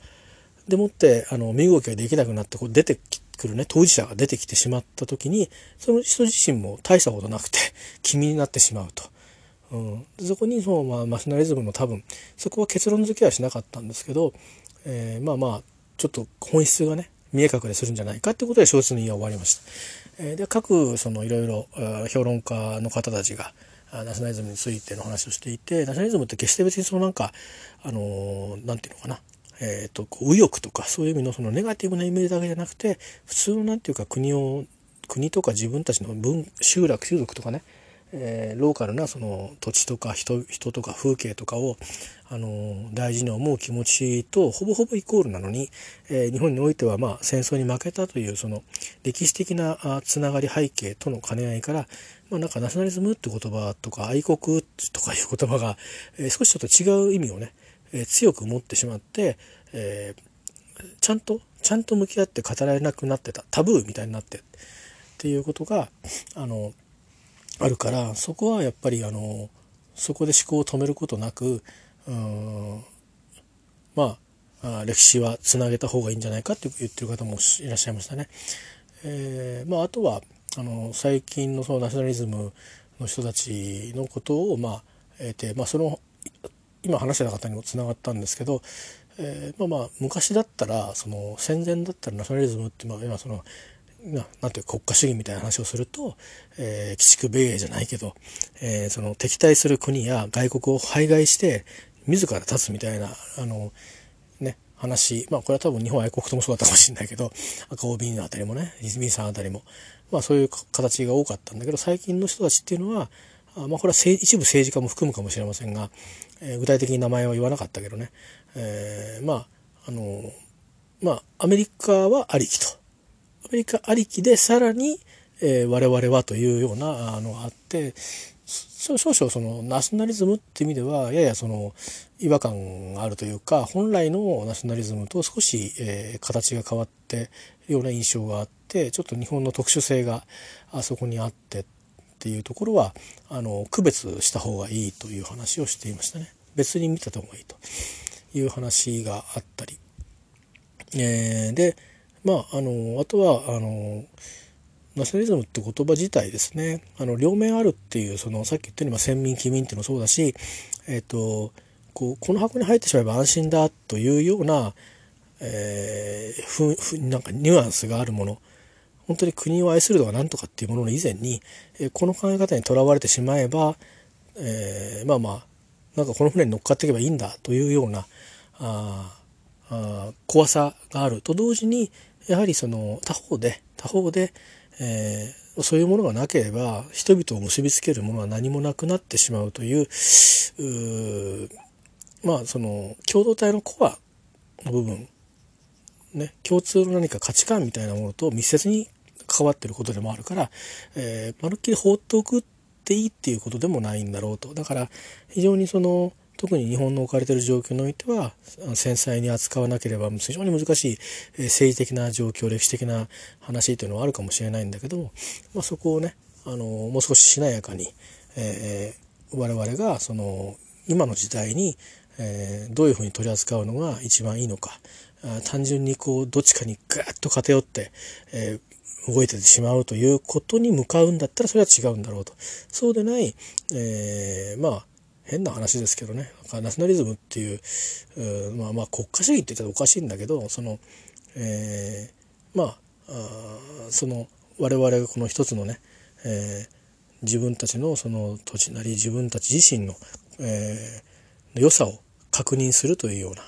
でもってあの身動きができなくなってこう出てくるね当事者が出てきてしまった時にその人自身も大したことなくて君になってしまうと。うん、そこにその、まあ、ナショナリズムの多分そこは結論付けはしなかったんですけど、えー、まあまあちょっと本質がね見え隠れするんじゃないかってことで小説の言いは終わりました。えー、で各そのいろいろ評論家の方たちがナショナリズムについての話をしていてナショナリズムって決して別にそのなんかあの何て言うのかなえーと、こう右翼とかそういう意味のそのネガティブなイメージだけじゃなくて普通の何て言うか国を国とか自分たちの分集落集族とかねえー、ローカルなその土地とか人人とか風景とかを、あの大事に思う気持ちとほぼほぼイコールなのに、えー、日本においてはまあ戦争に負けたというその歴史的なつながり背景との兼ね合いから、まあ、なんかナショナリズムって言葉とか愛国とかいう言葉が、えー、少しちょっと違う意味をね、え強く持ってしまって、えちゃんとちゃんと向き合って語られなくなってたタブーみたいになってっていうことがあのあるからそこはやっぱりあのそこで思考を止めることなくうんまあ歴史はつなげた方がいいんじゃないかって言ってる方もいらっしゃいましたね。えーまあ、あとはあの最近のそのナショナリズムの人たちのことを、まあえーてまあ、その今話してた方にもつながったんですけど、えー、まあまあ昔だったらその戦前だったらナショナリズムってまあ今そのななんていう国家主義みたいな話をすると、えー、鬼畜米英じゃないけど、えー、その敵対する国や外国を排外して自ら立つみたいなあのね話。まあこれは多分日本愛国ともそうだったかもしれないけど赤帯のあたりもね泉さんあたりも。まあそういう形が多かったんだけど最近の人たちっていうのはあまあこれは一部政治家も含むかもしれませんが、えー、具体的に名前は言わなかったけどね、えー、まああのまあアメリカはありきと。アメリカありきでさらに、えー、我々はというようなあのがあって少々そのナショナリズムっていう意味ではややその違和感があるというか本来のナショナリズムと少し、えー、形が変わってるような印象があってちょっと日本の特殊性があそこにあってっていうところはあの区別した方がいいという話をしていましたね。別に見た方がいいという話があったり、えー、でまああのあとはあのナショナリズムって言葉自体ですね。あの両面あるっていうそのさっき言ったように、まあ、先民機民っていうのもそうだし、えーと、こうこの箱に入ってしまえば安心だというような、えー、ふふなんかニュアンスがあるもの。本当に国を愛するとか何とかっていうものの以前に、えー、この考え方にとらわれてしまえば、えー、まあまあなんかこの船に乗っかっていけばいいんだというようなああ怖さがある。と同時にやはりその他方で他方で、えー、そういうものがなければ人々を結びつけるものは何もなくなってしまうというまあその共同体のコアの部分ね共通の何か価値観みたいなものと密接に関わってることでもあるから、えー、まるっきり放っておくっていいっていうことでもないんだろうと。だから非常にその特に日本の置かれている状況においては繊細に扱わなければ非常に難しい政治的な状況歴史的な話というのはあるかもしれないんだけども、まあ、そこをねあのもう少ししなやかに、えー、我々がその今の時代に、えー、どういうふうに取り扱うのが一番いいのか単純にこうどっちかにグッと偏って、えー、動いてしまうということに向かうんだったらそれは違うんだろうと。そうでない、えー、まあ変な話ですけどね。ナショナリズムっていうまあまあ国家主義って言ったらおかしいんだけどその、えー、まああその我々がこの一つのね、えー、自分たちのその土地なり自分たち自身の、えー、良さを確認するというような、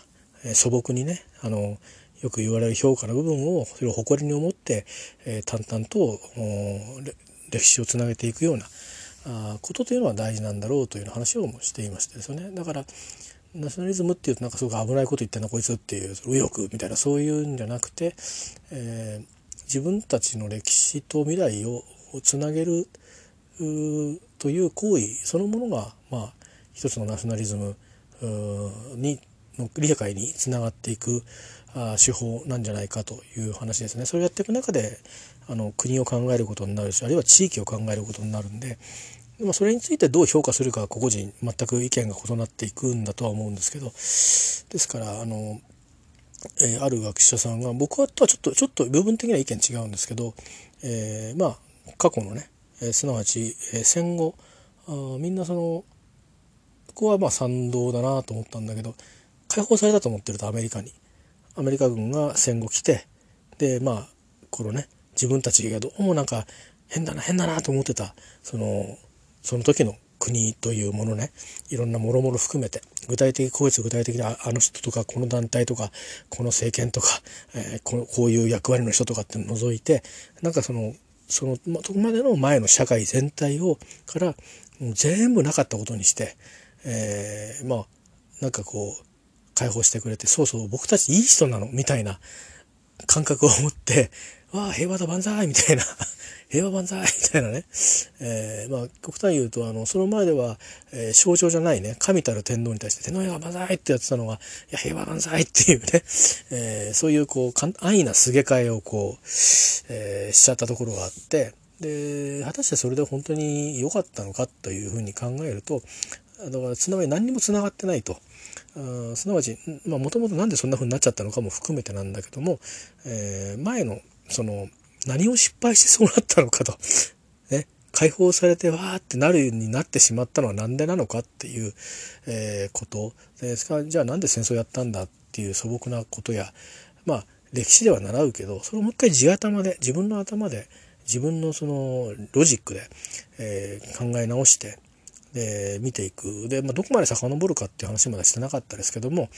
えー、素朴にねあのよく言われる評価の部分をそれを誇りに思って、えー、淡々と歴史をつなげていくようなことというのは大事なんだろうという話をしていましたですよね。だからナショナリズムっていうとなんかすごく危ないこと言ってんなこいつっていう右翼みたいなそういうんじゃなくて、えー、自分たちの歴史と未来をつなげるという行為そのものがまあ一つのナショナリズムにの理解につながっていく手法なんじゃないかという話ですね。それをやっていく中であの国を考えることになるしあるいは地域を考えることになるんで、まあ、それについてどう評価するかは個々人全く意見が異なっていくんだとは思うんですけどですからあの、えー、ある学者さんが僕はとはちょっとちょっと部分的な意見違うんですけど、えー、まあ過去のね、えー、すなわち、えー、戦後あみんなそのここはまあ賛同だなと思ったんだけど解放されたと思ってるとアメリカに。アメリカ軍が戦後来てでまあこのね自分たちがどうもなんか変だな変だなと思ってたそのその時の国というものねいろんなもろもろ含めて具体的個別具体的なあの人とかこの団体とかこの政権とか、えー、ここういう役割の人とかってのを除いてなんかそのそのとこまでの前の社会全体をから全部なかったことにして、えー、まあなんかこう解放してくれてそうそう僕たちいい人なのみたいな感覚を持ってわあ、平和だ万歳みたいな <laughs> 平和万歳みたいなね。えー、まあ、極端に言うと、あの、その前では、えー、象徴じゃないね、神たる天皇に対して、天皇平和万歳ってやってたのが、いや、平和万歳っていうね、えー、そういう、こう、安易なすげ替えを、こう、えしちゃったところがあって、で、果たしてそれで本当に良かったのかというふうに考えると、だからつながり何にもつながってないと。あすなわちもともと何でそんな風になっちゃったのかも含めてなんだけども、えー、前のその何を失敗してそうなったのかと、<laughs> ね、解放されてわーってなるようになってしまったのは何でなのかっていう、えー、こと。ですからじゃあなんで戦争やったんだっていう素朴なことや。まあ歴史では習うけどそれをもう一回地頭で自分の頭で自分のそのロジックで、えー、考え直してで見ていくで、まあ、どこまで遡るかっていう話までしてなかったですけども、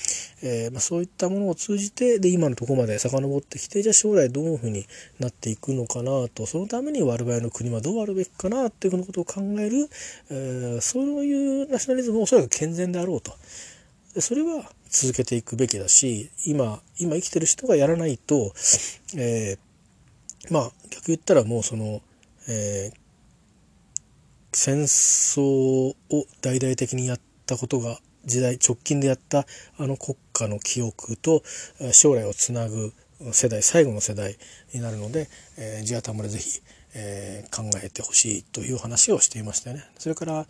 えー、まあ、そういったものを通じてで今のとこまで遡ってきてじゃあ将来どういうふうになっていくのかなとそのために我々の国はどうあるべきかなっていうふうなことを考える、えー、そういうナショナリズムはおそらく健全であろうと。それは続けていくべきだし今今生きてる人がやらないと、えー、まあ逆言ったらもうその、えー戦争を大々的にやったことが時代直近でやったあの国家の記憶と将来をつなぐ世代最後の世代になるので、えー、地頭でぜひ、えー、考えてほしいという話をしていましたよね。それから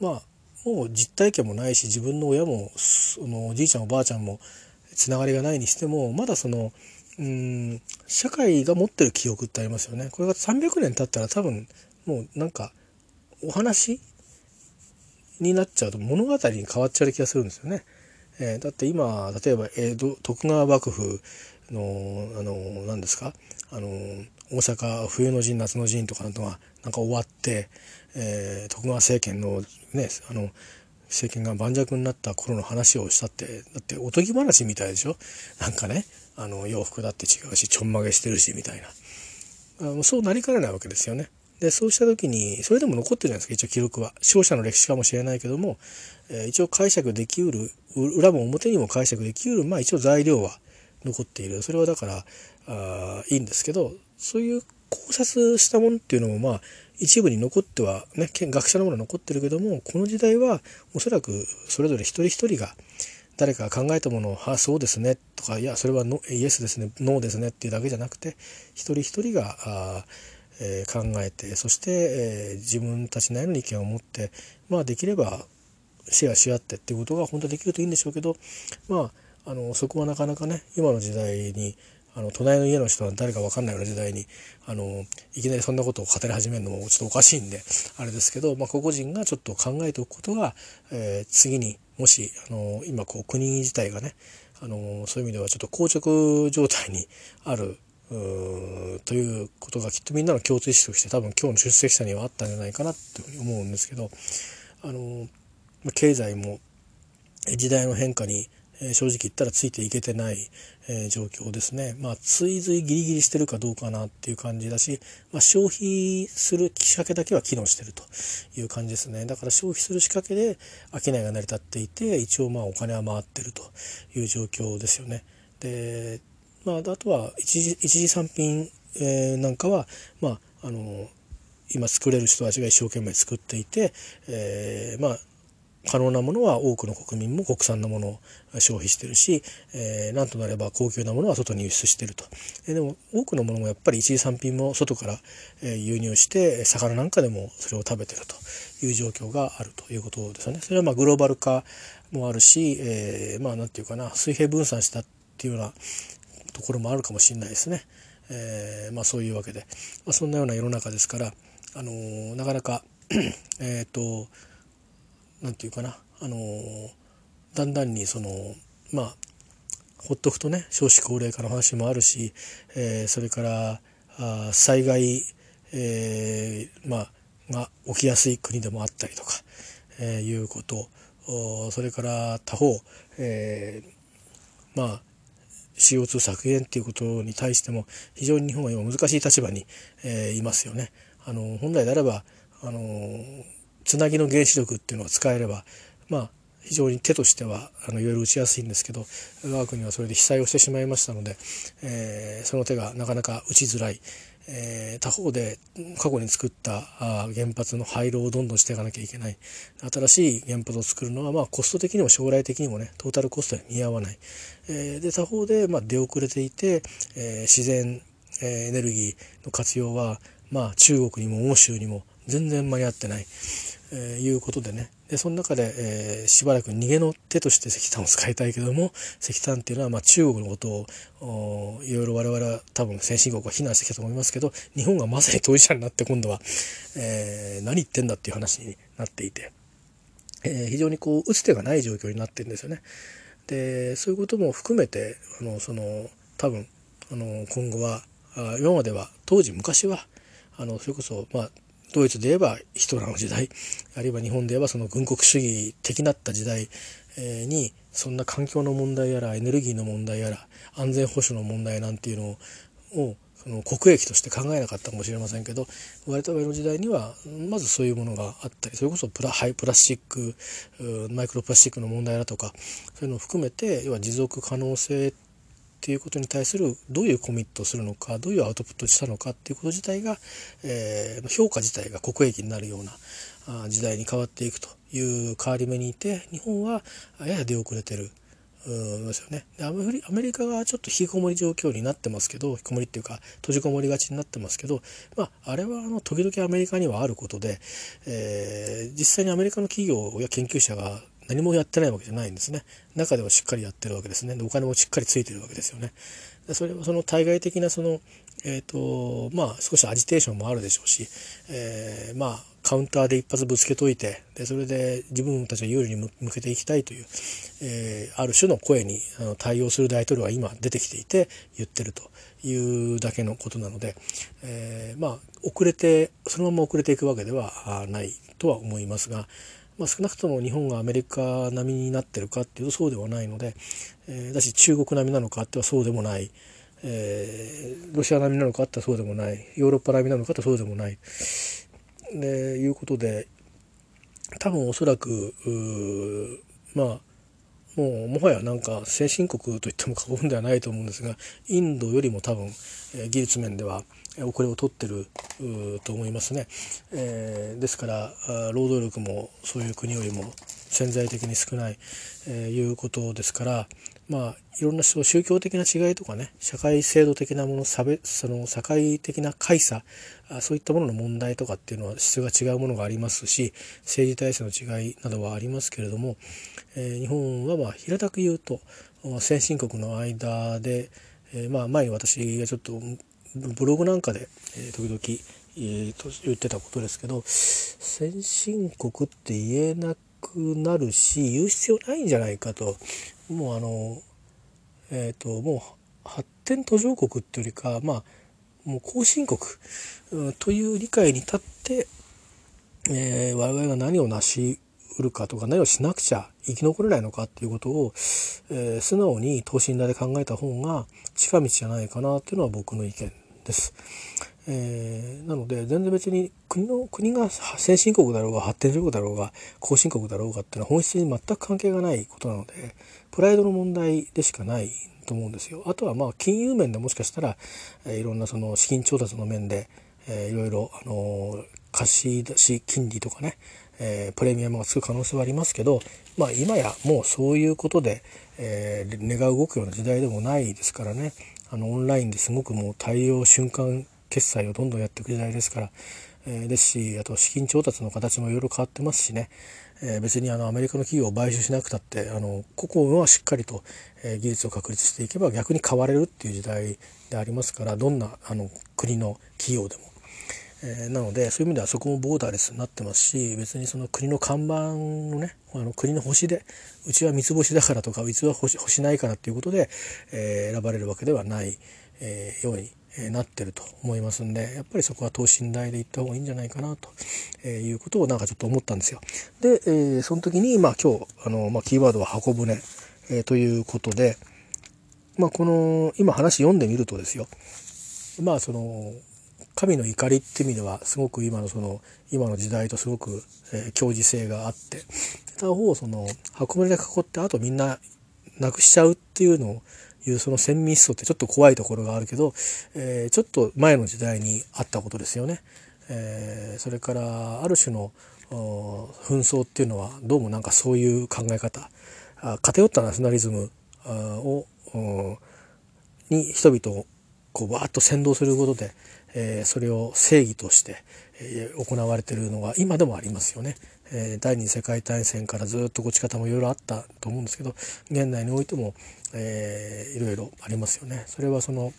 まあもう実体験もないし自分の親もそのおじいちゃんおばあちゃんもつながりがないにしてもまだそのうん社会が持ってる記憶ってありますよね。これが300年経ったら多分もうなんかお話になっちゃうと物語に変わっちゃう気がするんですよね。えー、だって今例えば江戸徳川幕府のあの何ですか？あの大阪冬の陣夏の陣とかのがなんか終わって、えー、徳川政権のねあの政権が盤石になった頃の話をしたってだっておとぎ話みたいでしょ？なんかねあの洋服だって違うしちょんまげしてるしみたいなあそうなりかねないわけですよね。でそうした時にそれでも残ってるじゃないですか一応記録は。勝者の歴史かもしれないけども、えー、一応解釈できうる裏も表にも解釈できうるまあ一応材料は残っている。それはだからあいいんですけどそういう考察したものっていうのもまあ一部に残ってはね学者のものは残ってるけどもこの時代はおそらくそれぞれ一人一人が誰かが考えたものを「あそうですね」とか「いやそれはイエスですねノーですね」っていうだけじゃなくて一人一人があえ考えてそして、え自分たちなりの意見を持ってまあできればシェアし合ってっていうことが本当はできるといいんでしょうけどまああのそこはなかなかね今の時代にあの隣の家の人は誰か分かんないような時代にあのいきなりそんなことを語り始めるのもちょっとおかしいんであれですけど、まあ、個々人がちょっと考えておくことが、えー、次にもしあの今こう国自体がねあのそういう意味ではちょっと硬直状態にあるということがきっとみんなの共通意識として多分今日の出席者にはあったんじゃないかなというふうに思うんですけどあの経済も時代の変化に正直言ったらついていけてない、え状況ですね。まあ追随ギリギリしてるかどうかなっていう感じだし、まあ、消費する仕掛けだけは機能してるという感じですね。だから消費する仕掛けで商いが成り立っていて一応まあお金は回ってるという状況ですよね。でまあ、あとは一次一次産品、えー、なんかは、まあ、あの今作れる人たちが一生懸命作っていて、えー、まあ可能なものは多くの国民も国産のものを消費してるし、えー、なんとなれば高級なものは外に輸出してると。でも多くのものもやっぱり一次産品も外から輸入して魚なんかでもそれを食べてるという状況があるということですよね。それはまあグローバル化もあるし、えー、まあなんていうかな水平分散したっていうようなところもあるかもしれないですね。えー、まあ、そういうわけで、まあ、そんなような世の中ですから、あのー、なかなかえっと何て言うかな、あのー、だんだんにそのまあほっとくとね少子高齢化の話もあるし、えー、それからあ災害、えー、まあ、が起きやすい国でもあったりとか、えー、いうこと。それから他方、えー、まあ CO2 削減っていうことに対しても非常に日本は今難しい立場に、えー、いますよね。あの本来であればあのつなぎの原子力っていうのが使えればまあ非常に手としてはあのいろいろ打ちやすいんですけど我が国はそれで被災をしてしまいましたので、えー、その手がなかなか打ちづらい、えー、他方で過去に作ったあ原発の廃炉をどんどんしていかなきゃいけない。新しい原発を作るのはまあコスト的にも将来的にもねトータルコストに見合わない、えー、で他方でまあ出遅れていて、えー、自然エネルギーの活用はまあ中国にも欧州にも全然間に合ってない、えー、いうことでねでその中で、えー、しばらく逃げの手として石炭を使いたいけども石炭っていうのはまあ中国のことをいろいろ我々は多分先進国は非難してきたと思いますけど日本がまさに当事者になって今度は、えー、何言ってんだっていう話になっていて、えー、非常にこう打つ手がない状況になってるんですよね。でそういうことも含めてあのその多分あの今後はあ今までは当時昔はあのそれこそまあドイツで言えばヒトラーの時代あるいは日本で言えばその軍国主義的なった時代にそんな環境の問題やらエネルギーの問題やら安全保障の問題なんていうのをその国益として考えなかったかもしれませんけど我々の時代にはまずそういうものがあったりそれこそプラハイプラスチックマイクロプラスチックの問題だとかそういうのを含めて要は持続可能性っていうことに対するどういうコミットをするのかどういうアウトプットしたのかっていうこと自体が、えー、評価自体が国益になるような時代に変わっていくという変わり目にいて日本はやや出遅れてる。ですよね。でアメリカがちょっと引きこもり状況になってますけど引きこもりっていうか閉じこもりがちになってますけど、まあ、あれはあの時々アメリカにはあることで、えー、実際にアメリカの企業や研究者が何もやってないわけじゃないんですね。中ではしっかりやってるわけですね。でお金もしっかりついてるわけですよね。それはその対外的なそのえっ、ー、とまあ少しアジテーションもあるでしょうし、えー、まあカウンターで一発ぶつけといてでそれで自分たちが有利に向けていきたいという、えー、ある種の声にあの対応する大統領は今出てきていて言ってるというだけのことなので、えー、まあ遅れてそのまま遅れていくわけではないとは思いますが、まあ、少なくとも日本がアメリカ並みになってるかっていうとそうではないので、えー、だし中国並みなのかってはそうでもない。えー、ロシア並みなのかってそうでもないヨーロッパ並みなのかってそうでもないでいうことで多分おそらくまあもうもはやなんか先進国といっても過言ではないと思うんですがインドよりも多分、え技術面では遅れを取ってると思いますね、えー、ですから労働力もそういう国よりも潜在的に少ない、えー、いうことですからまあいろんな宗教的な違いとかね社会制度的なもの差別その社会的な格差そういったものの問題とかっていうのは質が違うものがありますし政治体制の違いなどはありますけれども、えー、日本はまあ平たく言うと先進国の間で、えー、まあ前に私がちょっとブログなんかで、え、時々、えー、と言ってたことですけど先進国って言えなくなるし言う必要ないんじゃないかと。もうあのえっ、ー、ともう発展途上国っていうよりかまあもう後進国、う、という理解に立って、えー、我々が何を成し得るかとか何をしなくちゃ生き残れないのかっていうことを、えー、素直に等身大で考えた方が近道じゃないかなっていうのは僕の意見。です。えー、なので全然別に国の国が先進国だろうが発展中国だろうが後進国だろうがっていうのは本質に全く関係がないことなのでプライドの問題でしかないと思うんですよ。あとはまあ金融面でもしかしたら、えー、いろんなその資金調達の面で、えー、いろいろ、あの、貸し出し金利とかね、え、プレミアムがつく可能性はありますけど、まあ、今やもうそういうことで、えー、値が動くような時代でもないですからねあのオンラインですごくもう対応瞬間決済をどんどんやっていく時代ですから、えー、ですしあと資金調達の形もいろいろ変わってますしね、えー、別にあのアメリカの企業を買収しなくたってあの個々はしっかりと、えー、技術を確立していけば逆に買われるっていう時代でありますからどんなあの国の企業でも。えー、なのでそういう意味ではそこもボーダーレスになってますし別にその国の看板のねあの国の星でうちは三つ星だからとかうちは星星ないからっていうことで、えー、選ばれるわけではない、えー、ようにえなってると思いますんでやっぱりそこは等身大で行った方がいいんじゃないかなと、えいうことをなんかちょっと思ったんですよ。で、えー、その時にまあ今日あの、まあ、キーワードは箱舟、えー、ということで、まあ、この今話読んでみるとですよまあその神の怒りっていう意味ではすごく今のその今の時代とすごく、えー、強性があって他方その箱舟で囲ってあとみんななくしちゃうっていうのをいうその戦密層ってちょっと怖いところがあるけど、えー、ちょっと前の時代にあったことですよね。えー、それからある種の紛争っていうのはどうもなんかそういう考え方偏ったナショナリズムをに人々をこうわーっと先導することで、えー、それを正義として、えー、行われているのが今でもありますよね。えー、第二次世界大戦からずっとごち方もいろいろあったと思うんですけど現代においても、えー、いろいろありますよね。それはその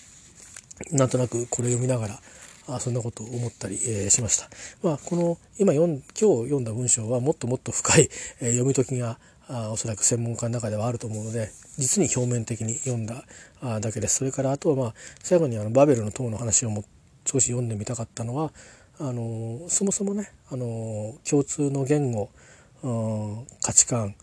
なんとなくこれ読みながらあそんなことを思ったり、えー、しました。まあ、この今読ん今日読んだ文章はもっともっと深い、えー、読み解きがあおそらく専門家の中ではあると思うので実に表面的に読んだあだけです。それからあとはまあ最後にあのバベルの塔の話をも少し読んでみたかったのはあのそもそもねあの共通の言語、価値観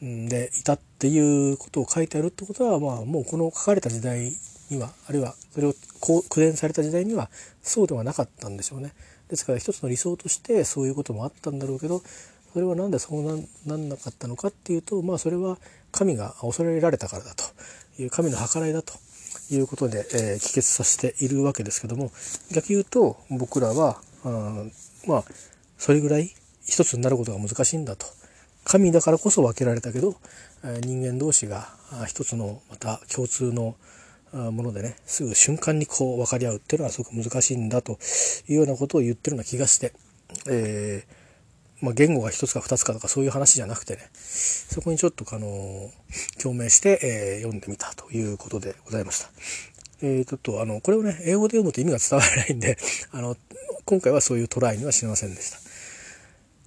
でいたっていうことを書いてあるってことは、まあ、もうこの書かれた時代にはあるいはそれを口伝された時代にはそうではなかったんでしょうね。ですから一つの理想としてそういうこともあったんだろうけどそれは何でそうなんなかったのかっていうとまあそれは神が恐れられたからだという神の計らいだということで、えー、帰結させているわけですけども逆言うと僕らはあまあそれぐらい一つになることが難しいんだと。神だからこそ分けられたけどえ人間同士が一つのまた共通のものでねすぐ瞬間にこう分かり合うっていうのはすごく難しいんだというようなことを言ってるような気がして、えー、まあ、言語が一つか二つかとかそういう話じゃなくてねそこにちょっとあの共鳴して、えー、読んでみたということでございました。えー、ちょっとあのこれをね英語で読むと意味が伝わらないんで <laughs> あの今回はそういうトライにはしませんでした。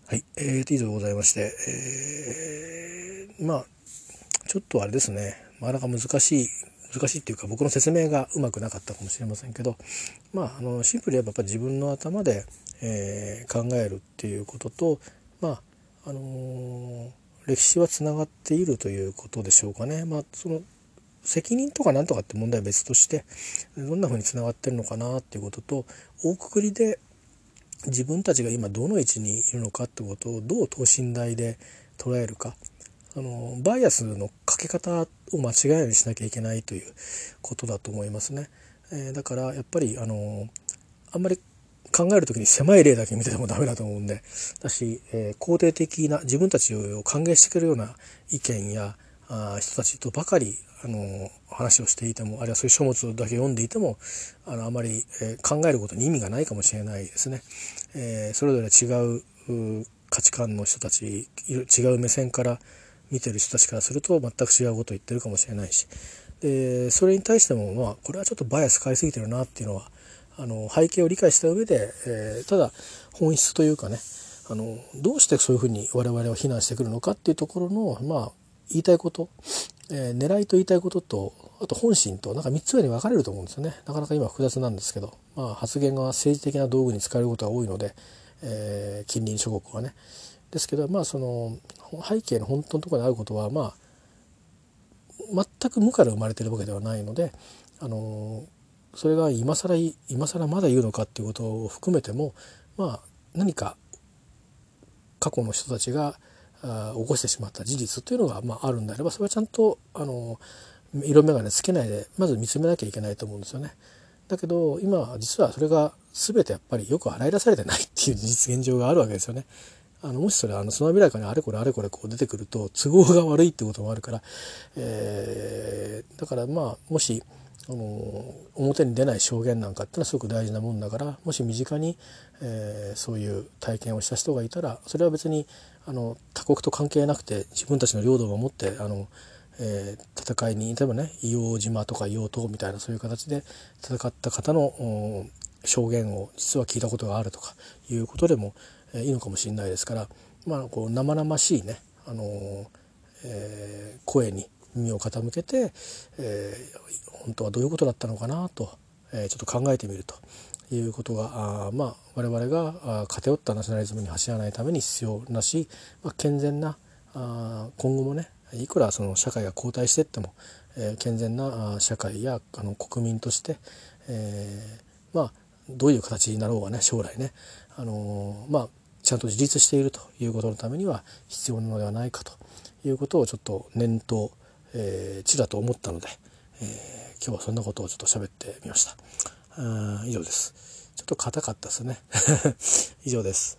はい、えー、と以上ございまして、えー、まあちょっとあれですねなかなか難しい難しいっていうか僕の説明がうまくなかったかもしれませんけどまああのシンプルにやっぱ自分の頭で、えー、考えるっていうこととまああのー、歴史はつながっているということでしょうかね。まあ、その責任とかなんとかって問題は別としてどんなふうにつながってるのかなっていうことと大くくりで自分たちが今どの位置にいるのかってことをどう等身大で捉えるかあのバイアスのかけ方を間違えないようにしなきゃいけないということだと思いますね。えー、だからやっぱりあのあんまり考える時に狭い例だけ見ててもダメだと思うんでだし、えー、肯定的な自分たちを歓迎してくれるような意見やあ人たちとばかりあの話をしていてもあるいはそういう書物だけ読んでいてもあのあまり、えー、考えることに意味がないかもしれないですね。えー、それぞれ違う価値観の人たち違う目線から見てる人たちからすると全く違うことを言ってるかもしれないしでそれに対してもまあこれはちょっとバイアス変えすぎてるなっていうのはあの背景を理解した上で、えー、ただ本質というかねあのどうしてそういうふうに我々は非難してくるのかっていうところのまあ言いたいこと、えー、狙いと言いたいこととあと本心となんか3つぐらいに分かれると思うんですよね。なかなか今複雑なんですけど、まあ、発言が政治的な道具に使われることが多いので、えー、近隣諸国はね。ですけどまあその背景の本当のところにあることはまあ全く無から生まれてるわけではないのであのそれが今更今更まだ言うのかっていうことを含めてもまあ何か過去の人たちが起こしてしまった事実というのが、まあ、あるんであればそれはちゃんとあの色眼鏡つけないでまず見つめなきゃいけないと思うんですよね。だけど今実はそれが全てやっぱりよく洗い出されてないっていう実現状があるわけですよね。あのもしそれあのつまびらかにあれこれあれこれこう出てくると都合が悪いってこともあるから、えー、だからまあもしあの表に出ない証言なんかっていうのはすごく大事なもんだからもし身近に、えー、そういう体験をした人がいたらそれは別にあの他国と関係なくて自分たちの領土を守ってあの、えー、戦いに例えばね硫黄島とか硫黄島みたいなそういう形で戦った方の証言を実は聞いたことがあるとかいうことでも、えいいのかもしれないですから、まあ、こう生々しいね、あのえー、声に耳を傾けて、えー、本当はどういうことだったのかなと、えー、ちょっと考えてみるということがあまあ我々が偏ったナショナリズムに走らないために必要なし、まあ、健全なあ今後もねいくらその社会が後退していっても、えー、健全な社会やあの国民として、えー、まあどういう形になろうがね将来ね、あのー、まあちゃんと自立しているということのためには必要なのではないかということをちょっと念頭、えー、ちらと思ったので、えー、今日はそんなことをちょっと喋ってみました。以上です。ちょっと硬かったですね。<laughs> 以上です。